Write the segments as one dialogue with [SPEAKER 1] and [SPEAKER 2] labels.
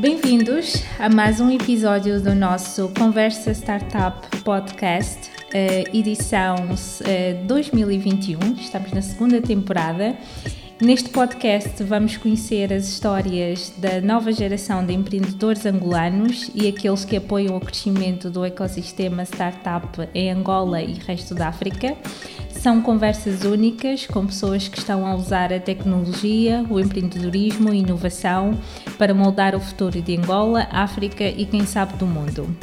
[SPEAKER 1] Bem-vindos a mais um episódio do nosso Conversa Startup Podcast, eh, edição 2021. Eh, Estamos na segunda temporada. Neste podcast vamos conhecer as histórias da nova geração de empreendedores angolanos e aqueles que apoiam o crescimento do ecossistema startup em Angola e resto da África. São conversas únicas com pessoas que estão a usar a tecnologia, o empreendedorismo e inovação para moldar o futuro de Angola, África e quem sabe do mundo.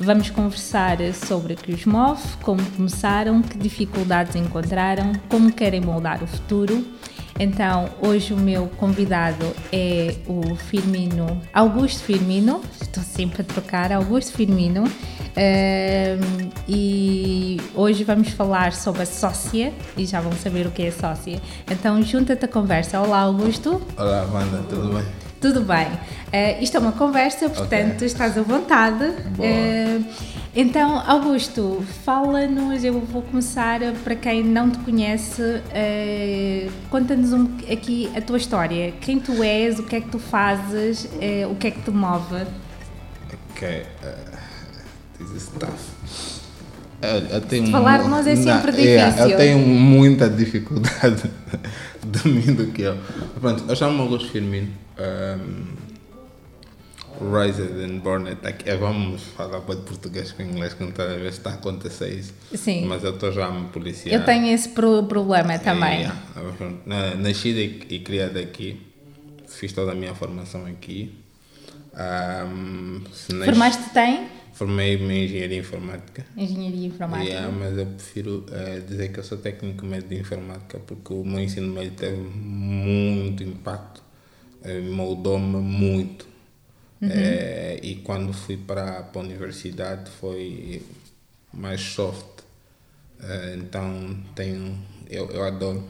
[SPEAKER 1] Vamos conversar sobre o que os move, como começaram, que dificuldades encontraram, como querem moldar o futuro. Então, hoje o meu convidado é o Firmino, Augusto Firmino, estou sempre a trocar, Augusto Firmino, um, e hoje vamos falar sobre a sócia e já vão saber o que é sócia. Então, junta-te à conversa. Olá, Augusto.
[SPEAKER 2] Olá, Wanda, tudo bem?
[SPEAKER 1] Tudo bem. Uh, isto é uma conversa, portanto, okay. estás à vontade. Uh, então, Augusto, fala-nos. Eu vou começar para quem não te conhece. Uh, Conta-nos um, aqui a tua história. Quem tu és, o que é que tu fazes, o que é que te move.
[SPEAKER 2] Ok. This is tough. Eu, eu tenho
[SPEAKER 1] Falar de nós é sempre não, é, difícil.
[SPEAKER 2] eu tenho muita dificuldade de mim do que eu. Pronto, eu chamo-me Augusto Firmino. Um, Raised and Born é, vamos falar de português com inglês quando cada vez está a acontecer isso.
[SPEAKER 1] Sim.
[SPEAKER 2] Mas eu estou já a me policiar.
[SPEAKER 1] Eu tenho esse pro problema também.
[SPEAKER 2] É, é. Nascida e, criada aqui, fiz toda a minha formação aqui. Um,
[SPEAKER 1] Formaste tem?
[SPEAKER 2] Formei-me em engenharia informática.
[SPEAKER 1] Engenharia informática.
[SPEAKER 2] Yeah, mas eu prefiro uh, dizer que eu sou técnico médio de informática porque o meu ensino médio teve muito impacto, uh, moldou-me muito. Uhum. Uh, e quando fui para, para a universidade foi mais soft. então tenho, eu, eu adoro,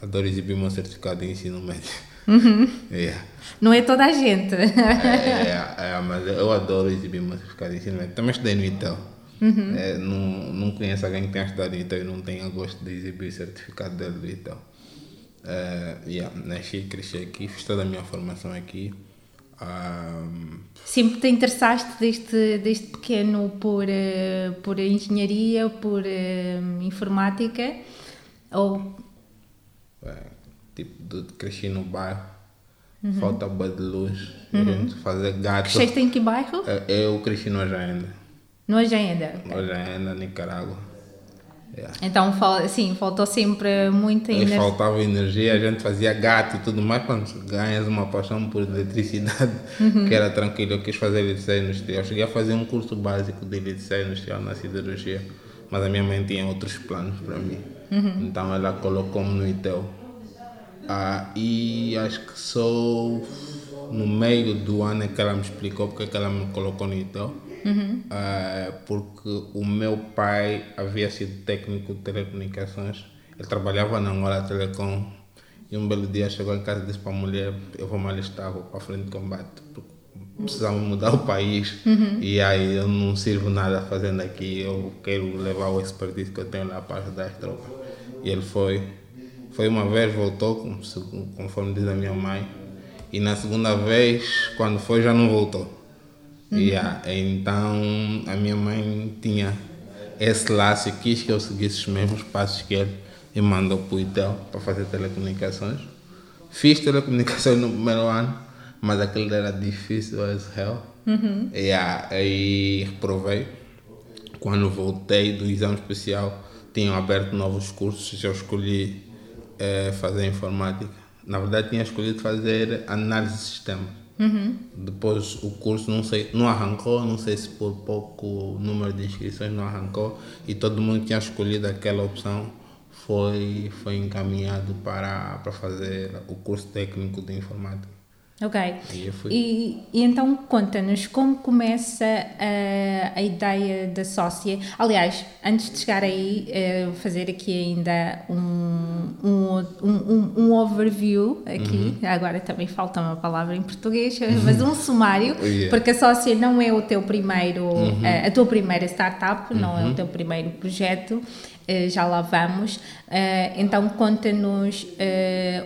[SPEAKER 2] adoro exibir o meu certificado de ensino médio.
[SPEAKER 1] Uhum.
[SPEAKER 2] Yeah.
[SPEAKER 1] Não é toda a gente. é,
[SPEAKER 2] é, é, mas eu adoro exibir certificado de ensino médio. Também estudei no ITEL. Uhum. É, não, não conheço alguém que tenha estudado no ITEL e não tenha gosto de exibir o certificado dele do ITEL. É, yeah, nasci, cresci aqui, fiz toda a minha formação aqui. Um,
[SPEAKER 1] Sempre te interessaste desde, desde pequeno por, uh, por engenharia, por uh, informática? Ou
[SPEAKER 2] tipo, de, cresci no bairro, uhum. falta boa de luz, uhum. fazer gato.
[SPEAKER 1] Cresceste em que bairro?
[SPEAKER 2] É, eu cresci no Ajaenda.
[SPEAKER 1] No Ajaenda?
[SPEAKER 2] No Ajaenda, Nicarágua.
[SPEAKER 1] Yeah. Então, sim, faltou sempre muita energia.
[SPEAKER 2] Faltava energia, a gente fazia gato e tudo mais. Quando ganhas uma paixão por eletricidade, uhum. que era tranquilo, eu quis fazer eletricidade industrial. Cheguei a fazer um curso básico de eletricidade industrial na siderurgia, mas a minha mãe tinha outros planos para mim. Uhum. Então, ela colocou-me no ITEL ah, e acho que sou no meio do ano é que ela me explicou porque é que ela me colocou no ITEL. Uhum. Ah, porque o meu pai havia sido técnico de telecomunicações, ele trabalhava na Angola Telecom e um belo dia chegou em casa e disse para a mulher: Eu vou me alistar, vou para a frente de combate, precisamos mudar o país uhum. e aí eu não sirvo nada fazendo aqui, eu quero levar o expertise que eu tenho lá para ajudar as tropas. E ele foi foi uma vez, voltou, conforme diz a minha mãe. E na segunda vez, quando foi, já não voltou. Uhum. Yeah, então a minha mãe tinha esse laço e quis que eu seguisse os mesmos passos que ele e mandou para o ITEL para fazer telecomunicações. Fiz telecomunicações no primeiro ano, mas aquilo era difícil as hell. Uhum. Yeah, aí reprovei. Quando voltei do exame especial, tinham aberto novos cursos, eu escolhi é, fazer informática. Na verdade, tinha escolhido fazer análise de sistema. Uhum. Depois o curso não sei, não arrancou, não sei se por pouco número de inscrições não arrancou e todo mundo que tinha escolhido aquela opção foi foi encaminhado para para fazer o curso técnico de informática.
[SPEAKER 1] Ok. E, e, então conta-nos como começa a, a ideia da sócia. Aliás, antes de chegar aí, uh, fazer aqui ainda um, um, um, um overview aqui. Uhum. Agora também falta uma palavra em português, uhum. mas um sumário, yeah. porque a sócia não é o teu primeiro, uhum. a, eh, a, tua primeira startup, não é o uhum. teu primeiro projeto. Uh, já lá vamos. Então conta-nos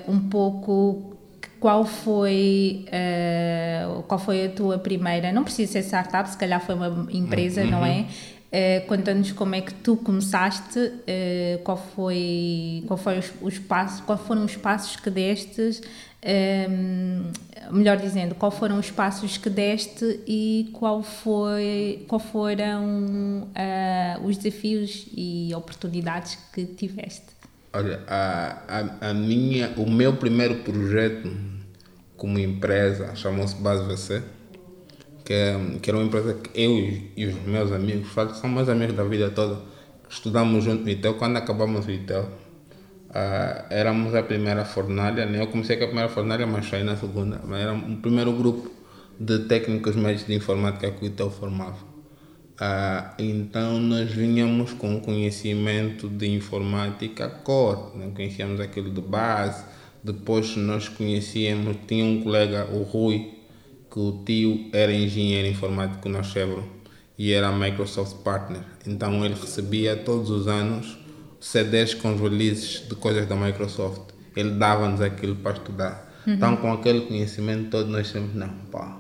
[SPEAKER 1] um pouco qual foi, uh, qual foi a tua primeira, não precisa ser startup, se calhar foi uma empresa, uhum. não é? Uh, Conta-nos como é que tu começaste, uh, qual foi, qual foi os, os passos, qual foram os passos que destes, um, melhor dizendo, qual foram os passos que deste e qual foi, qual foram uh, os desafios e oportunidades que tiveste?
[SPEAKER 2] Olha, a, a, a minha, o meu primeiro projeto como empresa chamou-se Base VC, que, é, que era uma empresa que eu e os meus amigos, são meus amigos da vida toda, estudamos junto no ITEL. Quando acabamos o ITEL, Uh, éramos a primeira fornalha, né? eu comecei com a primeira fornalha, mas saí na segunda. Mas era o primeiro grupo de técnicos médicos de informática que o ITEL formava. Uh, então nós vinhamos com conhecimento de informática core, né? conhecíamos aquilo de base, depois nós conhecíamos, tinha um colega, o Rui, que o tio era engenheiro informático na Chevron e era Microsoft Partner. Então ele recebia todos os anos CDs com os releases de coisas da Microsoft. Ele dava-nos aquilo para estudar. Uhum. Então, com aquele conhecimento todo, nós sempre, não, pá,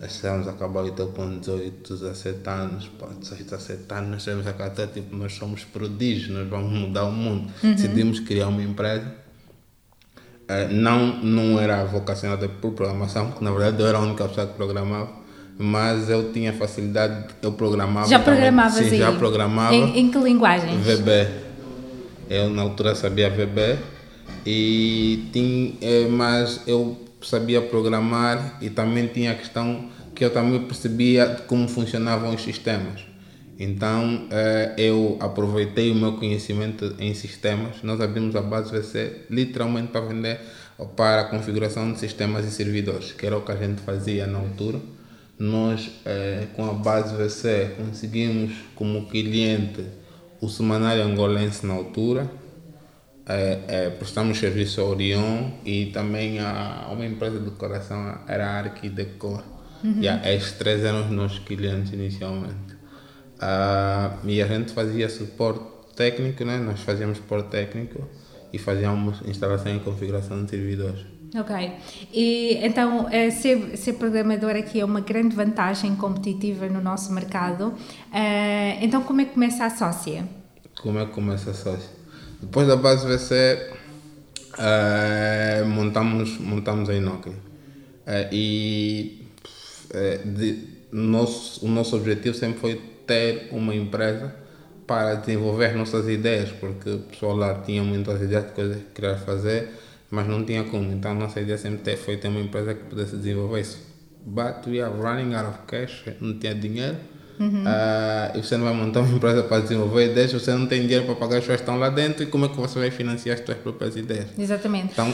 [SPEAKER 2] nós estamos a acabar o teu com 18, 17 anos, pá, 17 anos, nós temos a até, tipo, nós somos prodígios, nós vamos mudar o mundo. Uhum. Decidimos criar uma empresa. Uh, não, não era vocacionada por programação, porque na verdade eu era a única pessoa que programava, mas eu tinha facilidade, eu programava.
[SPEAKER 1] Já programavas
[SPEAKER 2] Sim,
[SPEAKER 1] aí?
[SPEAKER 2] já programava.
[SPEAKER 1] Em, em que linguagens?
[SPEAKER 2] VB. Eu na altura sabia VB e tinha, é, mas eu sabia programar e também tinha a questão que eu também percebia como funcionavam os sistemas. Então é, eu aproveitei o meu conhecimento em sistemas. Nós abrimos a base VC literalmente para vender para a configuração de sistemas e servidores, que era o que a gente fazia na altura. Nós, é, com a base VC, conseguimos como cliente o Semanário Angolense na altura, é, é, prestamos serviço ao Orion e também a, uma empresa de decoração, era a Arquidecor. Uhum. E a, estes três eram os nossos clientes inicialmente. Uh, e a gente fazia suporte técnico, né? nós fazíamos suporte técnico e fazíamos instalação e configuração de servidores.
[SPEAKER 1] Ok. E então, ser, ser programador aqui é uma grande vantagem competitiva no nosso mercado. Uh, então, como é que começa a sócia?
[SPEAKER 2] Como é que começa a sócia? Depois da base VC, uh, montamos, montamos a Inocre. Uh, e de, nosso, o nosso objetivo sempre foi ter uma empresa para desenvolver nossas ideias, porque o pessoal lá tinha muitas ideias de coisas que queria fazer mas não tinha como. Então, nossa ideia sempre foi ter uma empresa que pudesse desenvolver isso. But we are running out of cash, não tinha dinheiro. Uhum. Uh, e você não vai montar uma empresa para desenvolver ideias, você não tem dinheiro para pagar as pessoas que estão lá dentro e como é que você vai financiar as suas próprias ideias?
[SPEAKER 1] Exatamente. Então,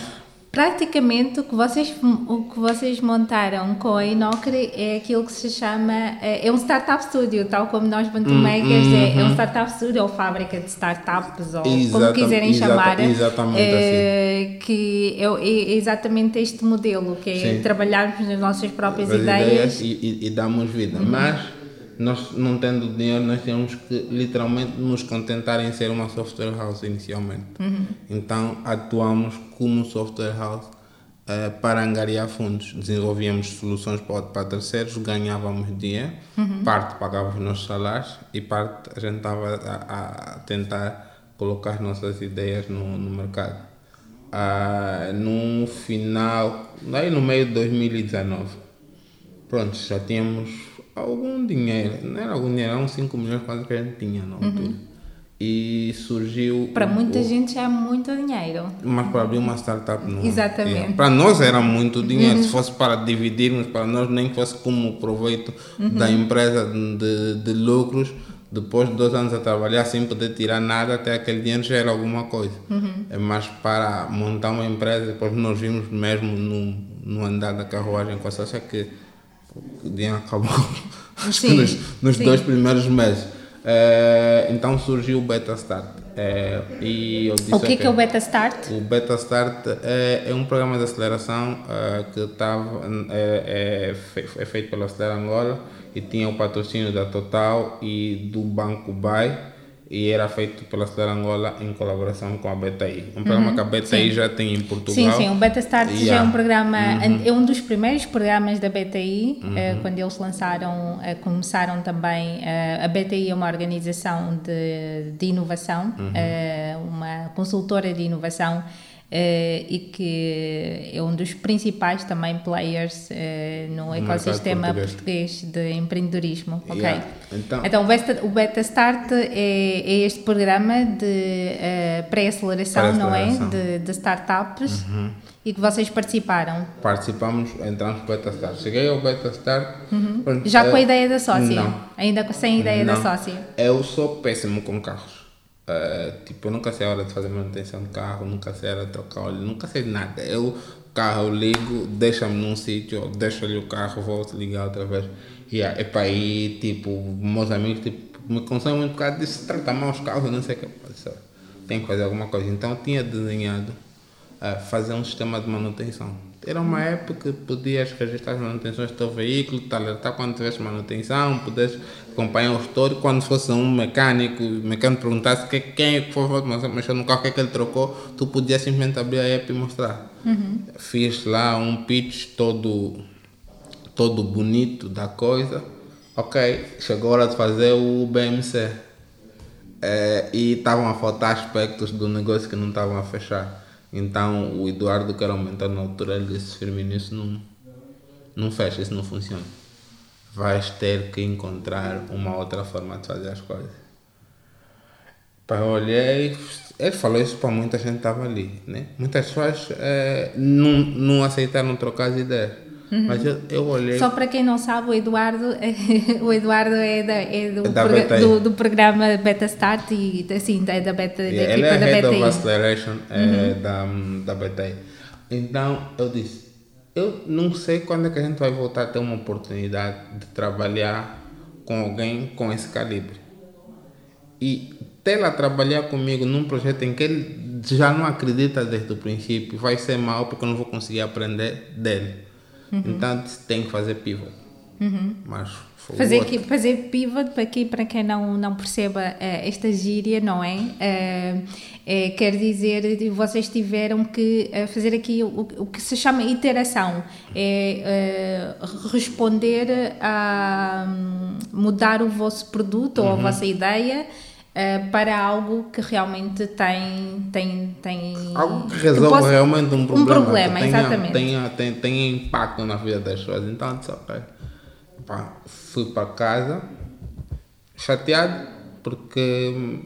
[SPEAKER 1] praticamente o que vocês, o que vocês montaram com a Inocre é aquilo que se chama, é, é um startup studio, tal como nós Bantu hum, é, é, um hum. startup studio ou fábrica de startups, ou como quiserem chamar.
[SPEAKER 2] Exatamente é,
[SPEAKER 1] assim. Que é, é, exatamente este modelo, que é Sim. trabalharmos nas nossas próprias As ideias. ideias
[SPEAKER 2] e, e, e darmos vida. Uhum. Mas nós não tendo dinheiro, nós temos que literalmente nos contentar em ser uma software house inicialmente. Uhum. Então atuamos como software house uh, para angariar fundos. Desenvolvíamos soluções para, para terceiros, ganhávamos dinheiro, uhum. parte pagava os nossos salários e parte a gente estava a, a, tentar colocar nossas ideias no, no mercado. Uh, no final, aí no meio de 2019, pronto, já tínhamos algum dinheiro, não era algum dinheiro, eram 5 milhões quase que a gente tinha na altura. Uhum. E surgiu.
[SPEAKER 1] Para muita o, gente é muito dinheiro.
[SPEAKER 2] Mas para abrir uma startup não.
[SPEAKER 1] Exatamente.
[SPEAKER 2] É. Para nós era muito dinheiro. Uhum. Se fosse para dividirmos, para nós nem fosse como proveito uhum. da empresa de, de lucros, depois de dois anos a trabalhar sem poder tirar nada, até aquele dinheiro já era alguma coisa. Uhum. É Mas para montar uma empresa, depois nós vimos mesmo no, no andar da carruagem com a sócia que o dinheiro acabou sim, nos, nos dois primeiros meses. É, então surgiu o Beta Start. É, e eu disse,
[SPEAKER 1] o que, okay, que é o Beta Start?
[SPEAKER 2] O Beta Start é, é um programa de aceleração é, que tava, é, é, feito pela Acelera Angola e tinha o patrocínio da Total e do Banco Bay e era feito pela Cidade Angola em colaboração com a BTI. Um programa que a BTI
[SPEAKER 1] sim.
[SPEAKER 2] já tem em Portugal.
[SPEAKER 1] Sim, sim, o Beta Start já é um programa, é um dos primeiros programas da BTI, eh, quando eles lançaram, eh, começaram também, eh, a BTI é uma organização de, de inovação, eh, uma consultora de inovação, e que é um dos principais também players eh, no ecossistema
[SPEAKER 2] português.
[SPEAKER 1] português de empreendedorismo. ok?
[SPEAKER 2] Yeah. Então-
[SPEAKER 1] Então, o Beta, o Beta Start é, é este programa de eh, pré-aceleração, não é? De, de startups e que vocês participaram.
[SPEAKER 2] Participamos, entramos no Beta Start. Cheguei ao Beta Start. pronto,
[SPEAKER 1] Uhum. Já com a
[SPEAKER 2] eh,
[SPEAKER 1] ideia da sócia?
[SPEAKER 2] Não.
[SPEAKER 1] Ainda sem ideia da
[SPEAKER 2] Não.
[SPEAKER 1] sócia?
[SPEAKER 2] Eu sou péssimo com carros. Eh, tipo, eu nunca sei a hora de fazer manutenção de carro, nunca sei a hora de trocar óleo, nunca sei de nada. Eu, carro, eu ligo, deixa-me num sítio, eu deixo ali o carro, volto a ligar outra vez. E é para aí, tipo, meus amigos tipo, me consomem muito por causa disso, trata mal os carros, não sei o que. Ser. Tem que fazer alguma coisa. Então, eu tinha desenhado eh, fazer um sistema de manutenção. Era uma época que podias registrar as manutenções do teu veículo, te alertar quando tivesse manutenção, pudesse acompanhar o histórico. Quando fosse um mecânico, o mecânico perguntasse que, quem é foi mexer no carro, que é que ele trocou, tu podias simplesmente abrir a app e mostrar. Fiz lá um pitch todo, todo bonito da coisa. Ok, chegou a hora de fazer o BMC. Eh, e estavam a faltar aspectos do negócio que não estavam a fechar. Então o Eduardo, que era o mentor na altura, ele disse: Firmino, isso não, não fecha, isso não funciona. Vais ter que encontrar uma outra forma de fazer as coisas. Pá, eu olhei, ele falou isso para muita gente que estava ali. Né? Muitas pessoas eh, não, não aceitaram trocar as ideias. Mas eu, eu olhei.
[SPEAKER 1] Só para quem não sabe, o Eduardo, o Eduardo é, da, é do,
[SPEAKER 2] É da BTI.
[SPEAKER 1] do, do programa Beta Start e assim, é da, beta, da
[SPEAKER 2] Yeah, ele
[SPEAKER 1] equipa
[SPEAKER 2] é
[SPEAKER 1] da
[SPEAKER 2] of
[SPEAKER 1] BTI.
[SPEAKER 2] Acceleration é, da, da BTI. Então eu disse, eu não sei quando é que a gente vai voltar a ter uma oportunidade de trabalhar com alguém com esse calibre. E tê-la trabalhar comigo num projeto em que ele já não acredita desde o princípio, vai ser mal porque eu não vou conseguir aprender dele. Então disse, tem que fazer pivot. Mas foi
[SPEAKER 1] Fazer,
[SPEAKER 2] outro.
[SPEAKER 1] aqui, fazer pivot, para aqui, para quem não, não perceba eh, esta gíria, não é? Eh, eh, quer dizer, vocês tiveram que fazer aqui o, o que se chama iteração, é eh, responder a hum, mudar o vosso produto ou a
[SPEAKER 2] Uhum.
[SPEAKER 1] vossa ideia eh, para algo que realmente tem. tem, tem
[SPEAKER 2] Algo que
[SPEAKER 1] que
[SPEAKER 2] resolva
[SPEAKER 1] possa-
[SPEAKER 2] realmente um problema.
[SPEAKER 1] problema,
[SPEAKER 2] que tenha,
[SPEAKER 1] exatamente.
[SPEAKER 2] Tenha, tenha, tenha impacto na vida das pessoas. Então, disse, ok. Pá, fui para casa chateado porque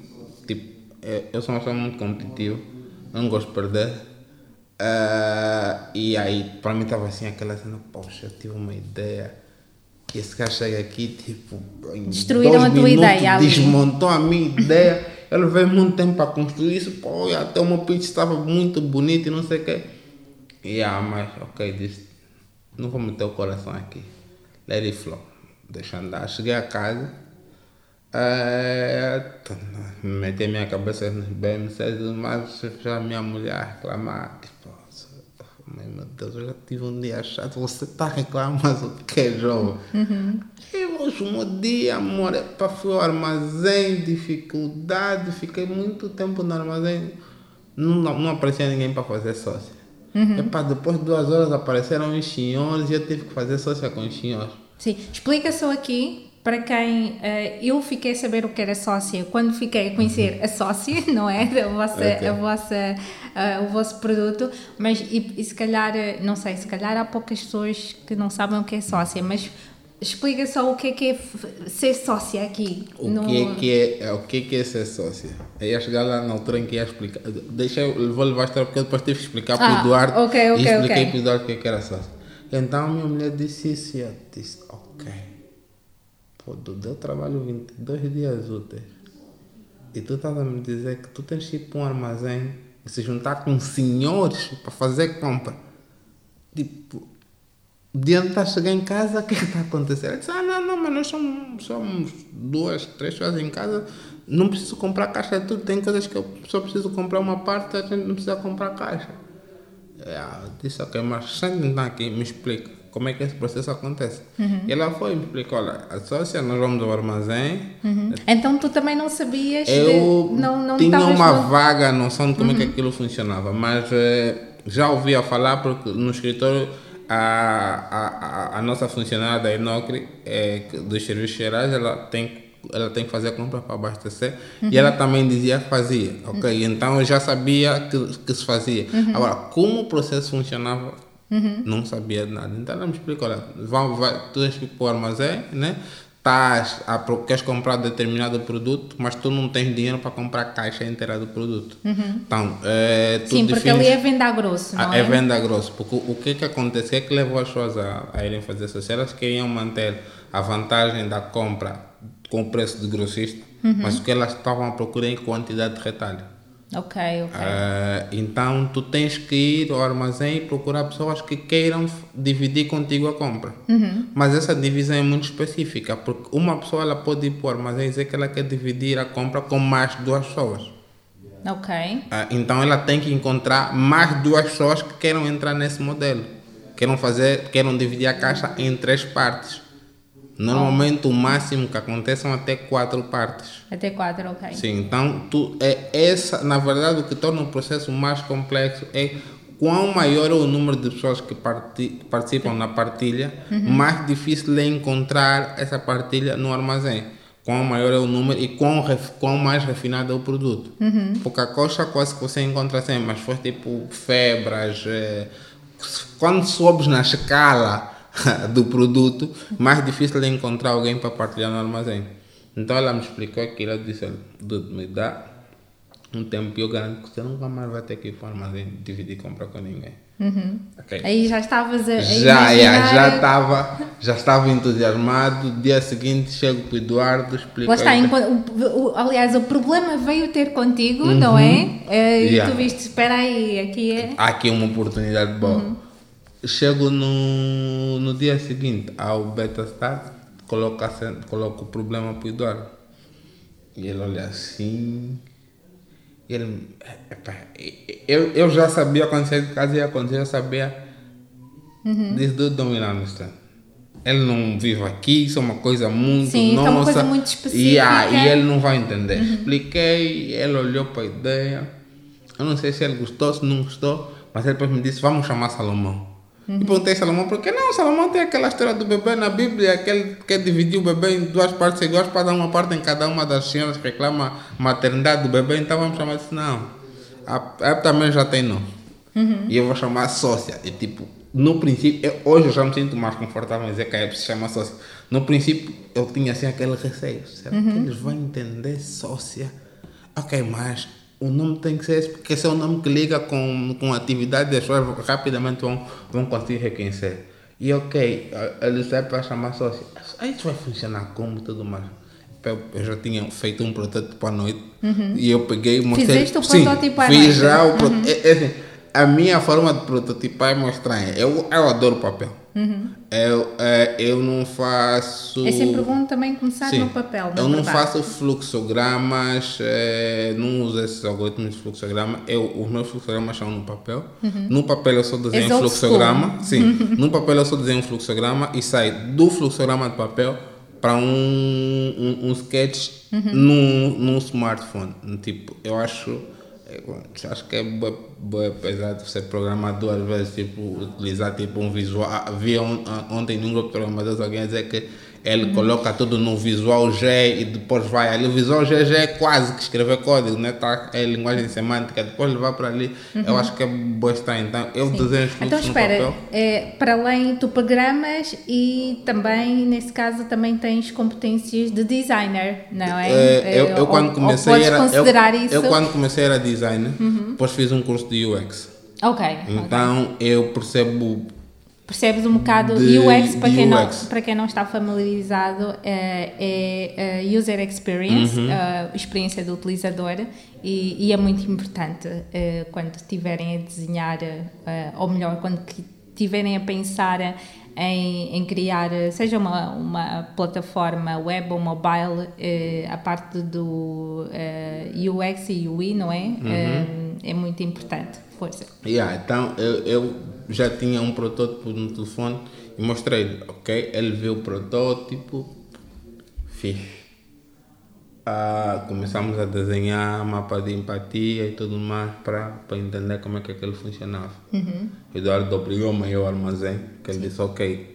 [SPEAKER 2] tipo, eu eu sou uma pessoa muito competitiva, não gosto de perder. Ah, e aí, para mim, estava assim aquela cena: poxa, eu tive uma ideia. E esse cara chega aqui, tipo,
[SPEAKER 1] Destruíram a tua ideia ali.
[SPEAKER 2] desmontou a minha ideia. Eu levei muito tempo para construir isso, pô, até o meu pitch estava muito bonito e não sei o quê. E ah, mas ok, disse, não vou meter o coração aqui. Let it flow. Deixa andar. Cheguei a casa, eh, meti a minha cabeça nos BMCs, mas já a minha mulher reclamar. Tipo, meu Deus, eu já tive um dia chato. Você está reclamando o que, jovem? E hoje, o meu dia, amor, é para fui ao armazém, dificuldade. Fiquei muito tempo no armazém. Não, não, aparecia ninguém para fazer sócia. Epá, depois de duas horas apareceram os senhores e eu tive que fazer sócia com os senhores.
[SPEAKER 1] Sim, explica só aqui para quem eh, eu fiquei a saber o que era sócia quando fiquei a conhecer a sócia, não é? A vossa,
[SPEAKER 2] Ok.
[SPEAKER 1] a vossa, ah, o vosso produto, mas e, e se calhar, eh, não sei, se calhar há poucas pessoas que não sabem o que é sócia, mas explica só o que é que é ser sócia aqui.
[SPEAKER 2] O
[SPEAKER 1] no-
[SPEAKER 2] que é que é, é, o que é que é ser sócia? Eu ia chegar lá na altura em que ia explicar. Deixa eu, vou levar a história porque depois tive que explicar para
[SPEAKER 1] Ah,
[SPEAKER 2] o Eduardo.
[SPEAKER 1] ok, ok,
[SPEAKER 2] e expliquei
[SPEAKER 1] ok.
[SPEAKER 2] para o Eduardo o que é que era sócia. Então minha mulher disse isso e eu disse, ok. Pô, Dudu, eu trabalho 22 dias úteis. E tu estás a me dizer que tu tens que ir para um armazém e se juntar com senhores para fazer compra. Tipo, diante de chegar em casa, o que está acontecendo? Ele disse, ah, não, não, mas nós somos, somos duas, três pessoas em casa, não preciso comprar caixa de tudo, tem coisas que eu só preciso comprar uma parte, a gente não precisa comprar caixa. É, eu disse, ok, mas senta então aqui, me explica, como é que esse processo acontece.
[SPEAKER 1] Uhum.
[SPEAKER 2] E ela foi e me explicou, olha, associa, nós vamos ao armazém.
[SPEAKER 1] Uhum. Então tu também não sabias,
[SPEAKER 2] Eu
[SPEAKER 1] de, não, não
[SPEAKER 2] tinha uma
[SPEAKER 1] no-
[SPEAKER 2] vaga noção de como
[SPEAKER 1] Uhum.
[SPEAKER 2] é que aquilo funcionava, mas eh, já ouvia falar porque no escritório a, a, a, a nossa funcionária da Inocre, eh, dos serviços gerais, ela tem ela tem que fazer compra para abastecer
[SPEAKER 1] Uhum.
[SPEAKER 2] e ela também dizia que fazia, ok? Então eu já sabia que, que se fazia.
[SPEAKER 1] Uhum.
[SPEAKER 2] Agora, como o processo funcionava, não sabia de nada. Então ela me explicou, olha, vai, vai, tu tens que ir para o armazém, né? Tás a, queres comprar determinado produto, mas tu não tens dinheiro para comprar a caixa inteira do produto. Então, é, tu
[SPEAKER 1] Sim, porque
[SPEAKER 2] defines-
[SPEAKER 1] ali é venda grosso, não
[SPEAKER 2] a-
[SPEAKER 1] é?
[SPEAKER 2] é venda grosso. Porque o, o que que acontece? O que é que levou as pessoas a, a irem fazer isso? Elas queriam manter a vantagem da compra com o preço de grossista,
[SPEAKER 1] Uhum.
[SPEAKER 2] mas o que elas estavam a procurar em quantidade de retalho.
[SPEAKER 1] Ok, ok.
[SPEAKER 2] Ah, então tu tens que ir ao armazém e procurar pessoas que queiram dividir contigo a compra. Mas essa divisão é muito específica, porque uma pessoa ela pode ir para o armazém e dizer que ela quer dividir a compra com mais duas pessoas.
[SPEAKER 1] ok.
[SPEAKER 2] Ah, então ela tem que encontrar mais duas pessoas que queiram entrar nesse modelo. Queiram fazer, queiram dividir a caixa em três partes. Normalmente o máximo que acontece são até quatro partes.
[SPEAKER 1] Até quatro, ok.
[SPEAKER 2] Sim, então tu, é essa, na verdade, o que torna o processo mais complexo é quão maior é o número de pessoas que parti- participam na partilha, mais difícil é encontrar essa partilha no armazém. Quão maior é o número e quão, ref- quão mais refinado é o produto. Porque a coxa quase que você encontra sempre, mas foi tipo febras. eh, quando sobes na escala do produto, mais difícil é encontrar alguém para partilhar no armazém. Então ela me explicou aquilo, eu disse, Dudu, me dá um tempo e eu garanto que você nunca mais vai ter que ir para o armazém dividir compra com ninguém. Ok.
[SPEAKER 1] Aí já estavas a,
[SPEAKER 2] Já,
[SPEAKER 1] imaginar...
[SPEAKER 2] já, estava já estava entusiasmado. Dia seguinte chego para o Eduardo, explico.
[SPEAKER 1] Está,
[SPEAKER 2] a-
[SPEAKER 1] enquanto- o, o- aliás, o problema veio ter contigo, não é? Eh, E
[SPEAKER 2] Yeah.
[SPEAKER 1] tu viste, espera aí, aqui é...
[SPEAKER 2] há aqui uma oportunidade boa. Chego no, no dia seguinte ao beta start, coloco, coloco o problema para o Eduardo. E ele olha assim. E ele. epá, eu, eu já sabia quando saí de casa ia acontecer, eu sabia. Diz do dominante. Ele não vive aqui, isso é uma coisa muito
[SPEAKER 1] Sim, isso é
[SPEAKER 2] nossa.
[SPEAKER 1] uma coisa muito específica.
[SPEAKER 2] e ele não vai entender. Expliquei, ele olhou para a ideia. Eu não sei se ele gostou, se não gostou, mas ele depois me disse: vamos chamar Salomão. E perguntei a Salomão, por que não? Salomão tem aquela história do bebê na Bíblia, que ele quer dividir o bebê em duas partes iguais para dar uma parte em cada uma das senhoras que reclama maternidade do bebê, então vamos chamar isso. Não. A, a também já tem não. E eu vou chamar sócia. E tipo, no princípio, eu- hoje eu já me sinto mais confortável em dizer que a se chama sócia. No princípio, eu tinha assim aquele receio. Será que eles vão entender sócia? Ok, mas o nome tem que ser esse, porque esse é o nome que liga com, com a atividade das pessoas, rapidamente vão, vão conseguir reconhecer. E ok, a- eles é para chamar sócia. Aí isso vai funcionar como tudo mais. Eu, já tinha feito um protótipo à noite e eu peguei mostrei.
[SPEAKER 1] Fizeste o
[SPEAKER 2] Sim,
[SPEAKER 1] protótipo à
[SPEAKER 2] fiz
[SPEAKER 1] noite?
[SPEAKER 2] já o pro- é- é assim, a minha forma de prototipar é mais estranha. Eu, eu adoro papel. Eu, é, eu não faço.
[SPEAKER 1] É sempre bom também começar
[SPEAKER 2] Sim.
[SPEAKER 1] no papel, na
[SPEAKER 2] Eu não
[SPEAKER 1] verdade.
[SPEAKER 2] faço fluxogramas, eh, não uso esses algoritmos de fluxograma. Eu, os meus fluxogramas são no papel. No papel eu só desenho um fluxograma. Sim. no papel eu só desenho um fluxograma e sai do fluxograma de papel para um, um, um sketch no, no smartphone. Tipo, eu acho. É, acho que é bué- bué pesado você programar duas vezes, tipo, utilizar tipo um visual. Vi on- ontem num grupo de programadores alguém dizer que ele coloca tudo no visual G e depois vai ali. O visual G já é quase que escrever código, né? Tá, é linguagem semântica, depois levar para ali. Eu acho que é boa estranho. Então, eu desenho os fluxos
[SPEAKER 1] Então espera, é, para além tu programas e também, nesse caso, também tens competências de designer, não é?
[SPEAKER 2] É, eu,
[SPEAKER 1] É,
[SPEAKER 2] eu
[SPEAKER 1] ou-
[SPEAKER 2] quando comecei era eu,
[SPEAKER 1] considerar isso? Uhum.
[SPEAKER 2] eu quando comecei era designer, depois fiz um curso de UX.
[SPEAKER 1] Ok,
[SPEAKER 2] Então eu percebo
[SPEAKER 1] percebes um bocado
[SPEAKER 2] De-
[SPEAKER 1] UX, para quem, Não,
[SPEAKER 2] UX.
[SPEAKER 1] para quem não está familiarizado, é, é, é User Experience,
[SPEAKER 2] Uhum.
[SPEAKER 1] a experiência do utilizador, e, e é muito importante eh, quando estiverem a desenhar, eh, ou melhor, quando estiverem a pensar em, em criar, eh, seja uma, uma plataforma web ou mobile, eh, a parte do eh, UX e UI, não é?
[SPEAKER 2] Uhum.
[SPEAKER 1] Eh, é muito importante. Força.
[SPEAKER 2] Yeah, então eu, eu já tinha um protótipo no telefone E mostrei-lhe, ok? Ele viu o protótipo, fiz. Ah, começamos a desenhar mapa de empatia e tudo mais para entender como é que aquilo funcionava.
[SPEAKER 1] Uhum.
[SPEAKER 2] Eduardo obrigou-me ao armazém, que ele disse, ok,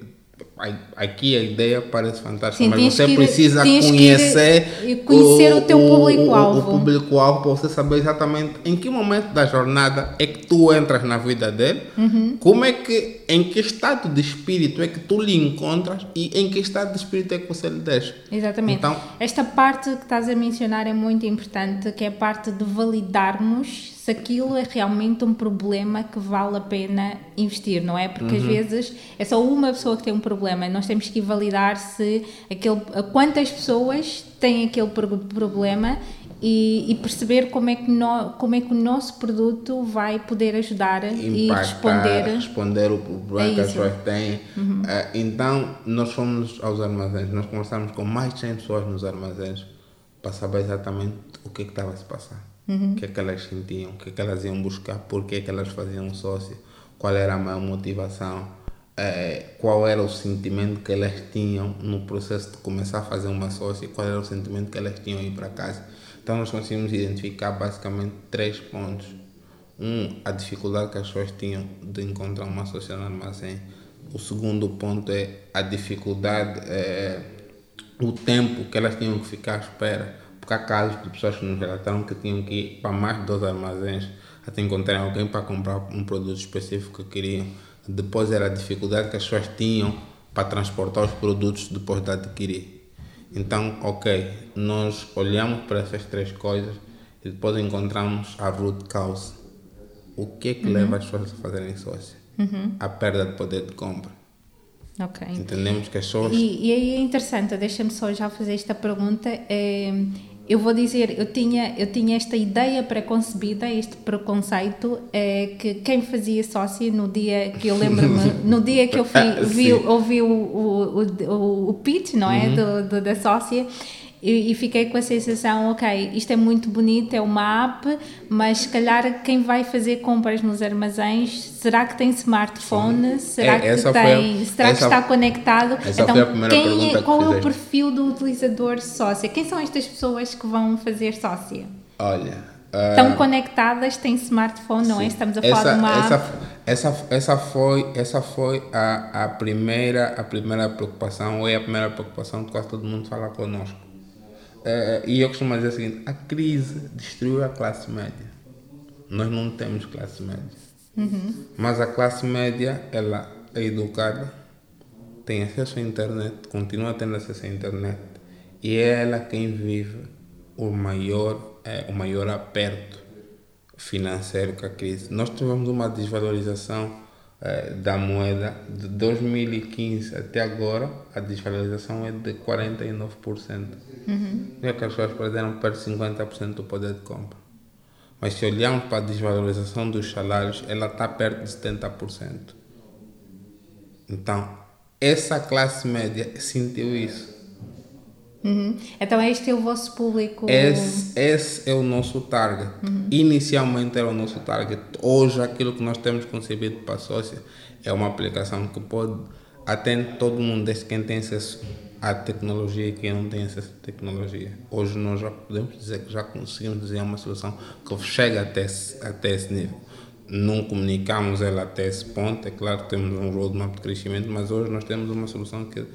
[SPEAKER 2] aqui a ideia parece fantástica, Sim, mas você ir, precisa conhecer,
[SPEAKER 1] ir, conhecer o, o teu público-alvo.
[SPEAKER 2] O, o público-alvo para você saber exatamente em que momento da jornada é que tu entras na vida dele,
[SPEAKER 1] uhum.
[SPEAKER 2] como é que, em que estado de espírito é que tu lhe encontras e em que estado de espírito é que você lhe deixa.
[SPEAKER 1] Exatamente. Então, Esta parte que estás a mencionar é muito importante, que é a parte de validarmos se aquilo é realmente um problema que vale a pena investir, não é? Porque uhum. às vezes é só uma pessoa que tem um problema, nós temos que validar se aquele, quantas pessoas têm aquele problema e, e, perceber como é, que no, como é que o nosso produto vai poder ajudar Impactar, e responder.
[SPEAKER 2] responder o problema que as pessoas têm. Uhum. Uh, então, nós fomos aos armazéns, nós conversamos com mais de 100 pessoas nos armazéns para saber exatamente o que, é que estava a se passar.
[SPEAKER 1] Uhum.
[SPEAKER 2] o que é que elas sentiam, o que é que elas iam buscar, por que é que elas faziam sócio, qual era a maior motivação, é, qual era o sentimento que elas tinham no processo de começar a fazer uma sócia, qual era o sentimento que elas tinham ir para casa. Então nós conseguimos identificar basicamente três pontos. Um, a dificuldade que as pessoas tinham de encontrar uma sócia no armazém. O segundo ponto é a dificuldade, é, o tempo que elas tinham que ficar à espera porque há casos de pessoas que nos relataram que tinham que ir para mais de dois armazéns até encontrarem alguém para comprar um produto específico que queriam. Depois era a dificuldade que as pessoas tinham para transportar os produtos depois de adquirir. Então, ok, nós olhamos para essas três coisas e depois encontramos a root cause. O que é que uhum. leva as pessoas a fazerem sócio?
[SPEAKER 1] Uhum.
[SPEAKER 2] A perda de poder de compra.
[SPEAKER 1] Ok.
[SPEAKER 2] Entendemos que as pessoas.
[SPEAKER 1] E, e aí é interessante, deixa-me só já fazer esta pergunta. É, eu vou dizer, eu tinha, eu tinha esta ideia preconcebida, este preconceito, é, que quem fazia sócia no dia que eu lembro-me, no dia que eu fui, ah, vi, ouvi o, o, o, o pitch, não é? Uhum. Do, do, da sócia, e, e, fiquei com a sensação, ok, isto é muito bonito, é uma app, mas se calhar quem vai fazer compras nos armazéns, será que tem smartphone? Será é, que tem, a, será essa, que está conectado?
[SPEAKER 2] então,
[SPEAKER 1] quem
[SPEAKER 2] é,
[SPEAKER 1] qual é o perfil do utilizador sócia? Quem são estas pessoas que vão fazer sócia?
[SPEAKER 2] Olha,
[SPEAKER 1] Estão uh, conectadas, têm smartphone, não é? Estamos a falar essa, de uma
[SPEAKER 2] essa, essa, essa foi, essa foi a, a, primeira, a primeira preocupação, ou é a primeira preocupação que quase todo mundo fala connosco Uh, e eu costumo dizer o seguinte: a crise destruiu a classe média. Nós não temos classe média.
[SPEAKER 1] Uhum.
[SPEAKER 2] Mas a classe média, ela é educada, tem acesso à internet, continua tendo acesso à internet. E é ela quem vive o maior, é, o maior aperto financeiro com a crise. Nós tivemos uma desvalorização da moeda de 2015 até agora, a desvalorização é de 49%.
[SPEAKER 1] Uhum.
[SPEAKER 2] É que as pessoas perderam perto de 50% do poder de compra. Mas se olharmos para a desvalorização dos salários, ela está perto de 70%. Então, essa classe média sentiu isso.
[SPEAKER 1] Uhum. Então, este é o vosso público?
[SPEAKER 2] Esse, esse é o nosso target.
[SPEAKER 1] Uhum.
[SPEAKER 2] Inicialmente era o nosso target. Hoje, aquilo que nós temos concebido para a sócia é uma aplicação que pode atender todo mundo, desde quem tem acesso à tecnologia e quem não tem acesso à tecnologia. Hoje nós já podemos dizer que já conseguimos desenhar uma solução que chega até esse, até esse nível. Não comunicamos ela até esse ponto, é claro que temos um roadmap de crescimento, mas hoje nós temos uma solução que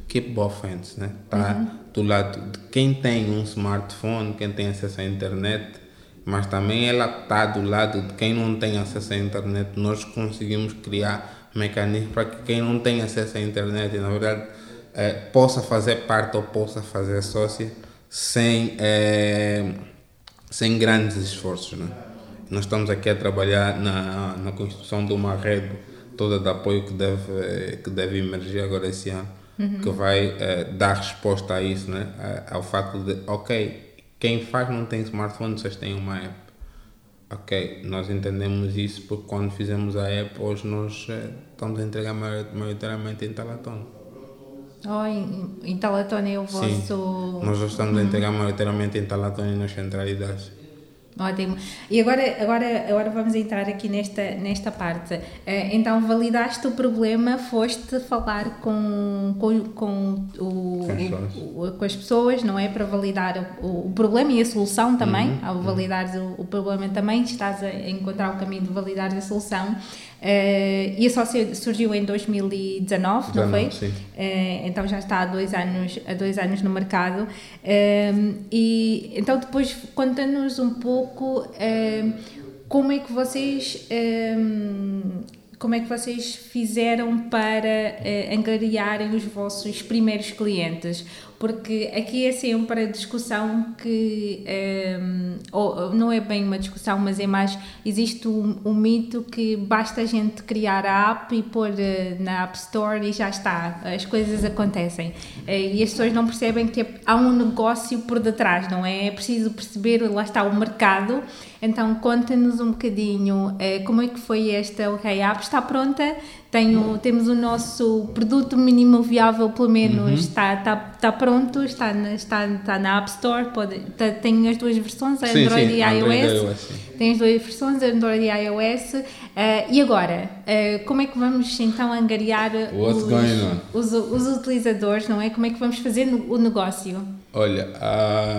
[SPEAKER 2] keep both ends, né? Está uhum. do lado de quem tem um smartphone, quem tem acesso à internet, mas também ela está do lado de quem não tem acesso à internet. Nós conseguimos criar mecanismos para que quem não tem acesso à internet, na verdade, é, possa fazer parte ou possa fazer sócia sem, é, sem grandes esforços. Né? Nós estamos aqui a trabalhar na, na construção de uma rede toda de apoio que deve, que deve emergir agora esse ano,
[SPEAKER 1] uhum.
[SPEAKER 2] que vai é, dar resposta a isso, né? ao facto de, ok, quem faz não tem smartphone, vocês têm uma app. Ok, nós entendemos isso porque quando fizemos a app, hoje nós estamos a entregar maioritariamente em Talatona.
[SPEAKER 1] Oh, em, em é o vosso.
[SPEAKER 2] Sim, nós estamos uhum. a entregar maioritariamente em Talatona e nas centralidades.
[SPEAKER 1] Ótimo. E agora, agora, agora vamos entrar aqui nesta, nesta parte. Uh, então, validaste o problema, foste falar com, com, com, o, o, com as pessoas, não é? Para validar o, o problema e a solução também. Uhum. Ao validares o, o problema também, estás a encontrar o caminho de validar a solução. Uh, e a Sócia surgiu em 2019, 19, não foi? Sim. Uh, então já está há dois anos, há dois anos no mercado. Uh, e então depois conta-nos um pouco como é que vocês como é que vocês fizeram para angariarem os vossos primeiros clientes? Porque aqui é sempre a discussão que um, ou, não é bem uma discussão, mas é mais existe um, um, mito que basta a gente criar a app e pôr uh, na App Store e já está, as coisas acontecem. Uh, e as pessoas não percebem que há um negócio por detrás, não é? É preciso perceber, lá está o mercado. Então conta-nos um bocadinho uh, como é que foi esta OK App, está pronta? Tenho, temos o nosso produto mínimo viável, pelo menos, uhum. está, está, está pronto, está na, está, está na App Store, pode, tem as duas versões, sim, Android sim, e iOS. Tem as duas versões, Android e iOS. Uh, e agora, uh, como é que vamos então angariar os, os, os, utilizadores, não é? Como é que vamos fazer no, o negócio?
[SPEAKER 2] Olha, a,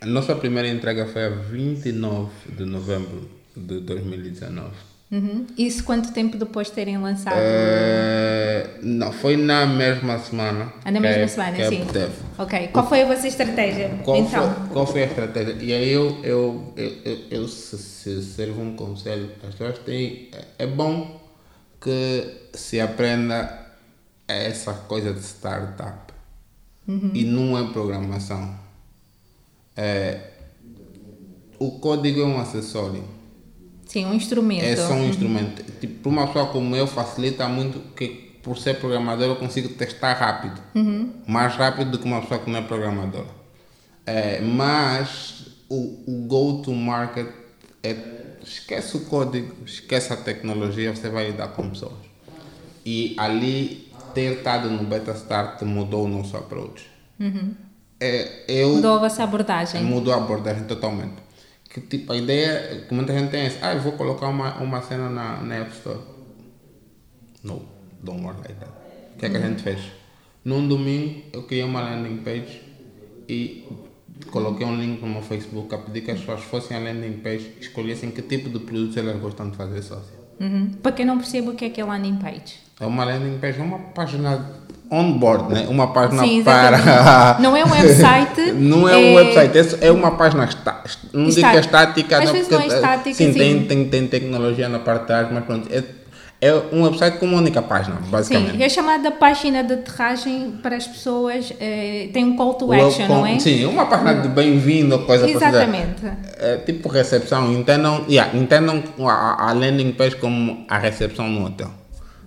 [SPEAKER 2] a nossa primeira entrega foi a 29 de novembro de 2019.
[SPEAKER 1] Uhum. Isso quanto tempo depois de terem lançado?
[SPEAKER 2] Uh, não, foi na mesma semana.
[SPEAKER 1] Ah, na mesma é, semana, é sim. Teve. Ok. Qual foi a vossa estratégia?
[SPEAKER 2] Qual, então? foi, qual foi a estratégia? E aí eu, eu, eu, eu, eu se, se servo um conselho, as pessoas têm. É bom que se aprenda essa coisa de startup. Uhum. E não é programação. É, o código é um acessório
[SPEAKER 1] Sim, um instrumento.
[SPEAKER 2] É só um uhum. instrumento. Tipo, para uma pessoa como eu, facilita muito que por ser programador eu consigo testar rápido. Uhum. Mais rápido do que uma pessoa que não é programadora. É, mas o, o go-to-market é esquece o código, esquece a tecnologia, você vai lidar com pessoas. E ali, ter estado no Beta Start mudou o nosso approach. Uhum. É, eu,
[SPEAKER 1] mudou a vossa abordagem.
[SPEAKER 2] Mudou a abordagem totalmente que tipo, a ideia que muita gente tem é ah, eu vou colocar uma, uma cena na, na App Store. No, don't work like that. O que é que a gente fez? Num domingo eu criei uma landing page e coloquei um link no meu Facebook a pedir que as pessoas fossem à landing page e escolhessem que tipo de produtos elas gostam de fazer sócio.
[SPEAKER 1] Uhum. Para quem não percebe o que é que é landing page?
[SPEAKER 2] É uma landing page, é uma página onboard, né? Uma página Sim, para.
[SPEAKER 1] Não é um website.
[SPEAKER 2] não é, é, um website, é uma página está, não digo que é estática,
[SPEAKER 1] Às não, vezes não é estática.
[SPEAKER 2] Sim, sim. Tem, tem, tem tecnologia na parte de trás, mas pronto. É, é um website com uma única página, basicamente.
[SPEAKER 1] Sim, é chamada página de aterragem para as pessoas, é, tem um call to action, não é?
[SPEAKER 2] Sim, uma página de bem-vindo, coisa
[SPEAKER 1] Exatamente.
[SPEAKER 2] É, tipo recepção, entendam, yeah, entendam a, a landing page como a recepção no hotel.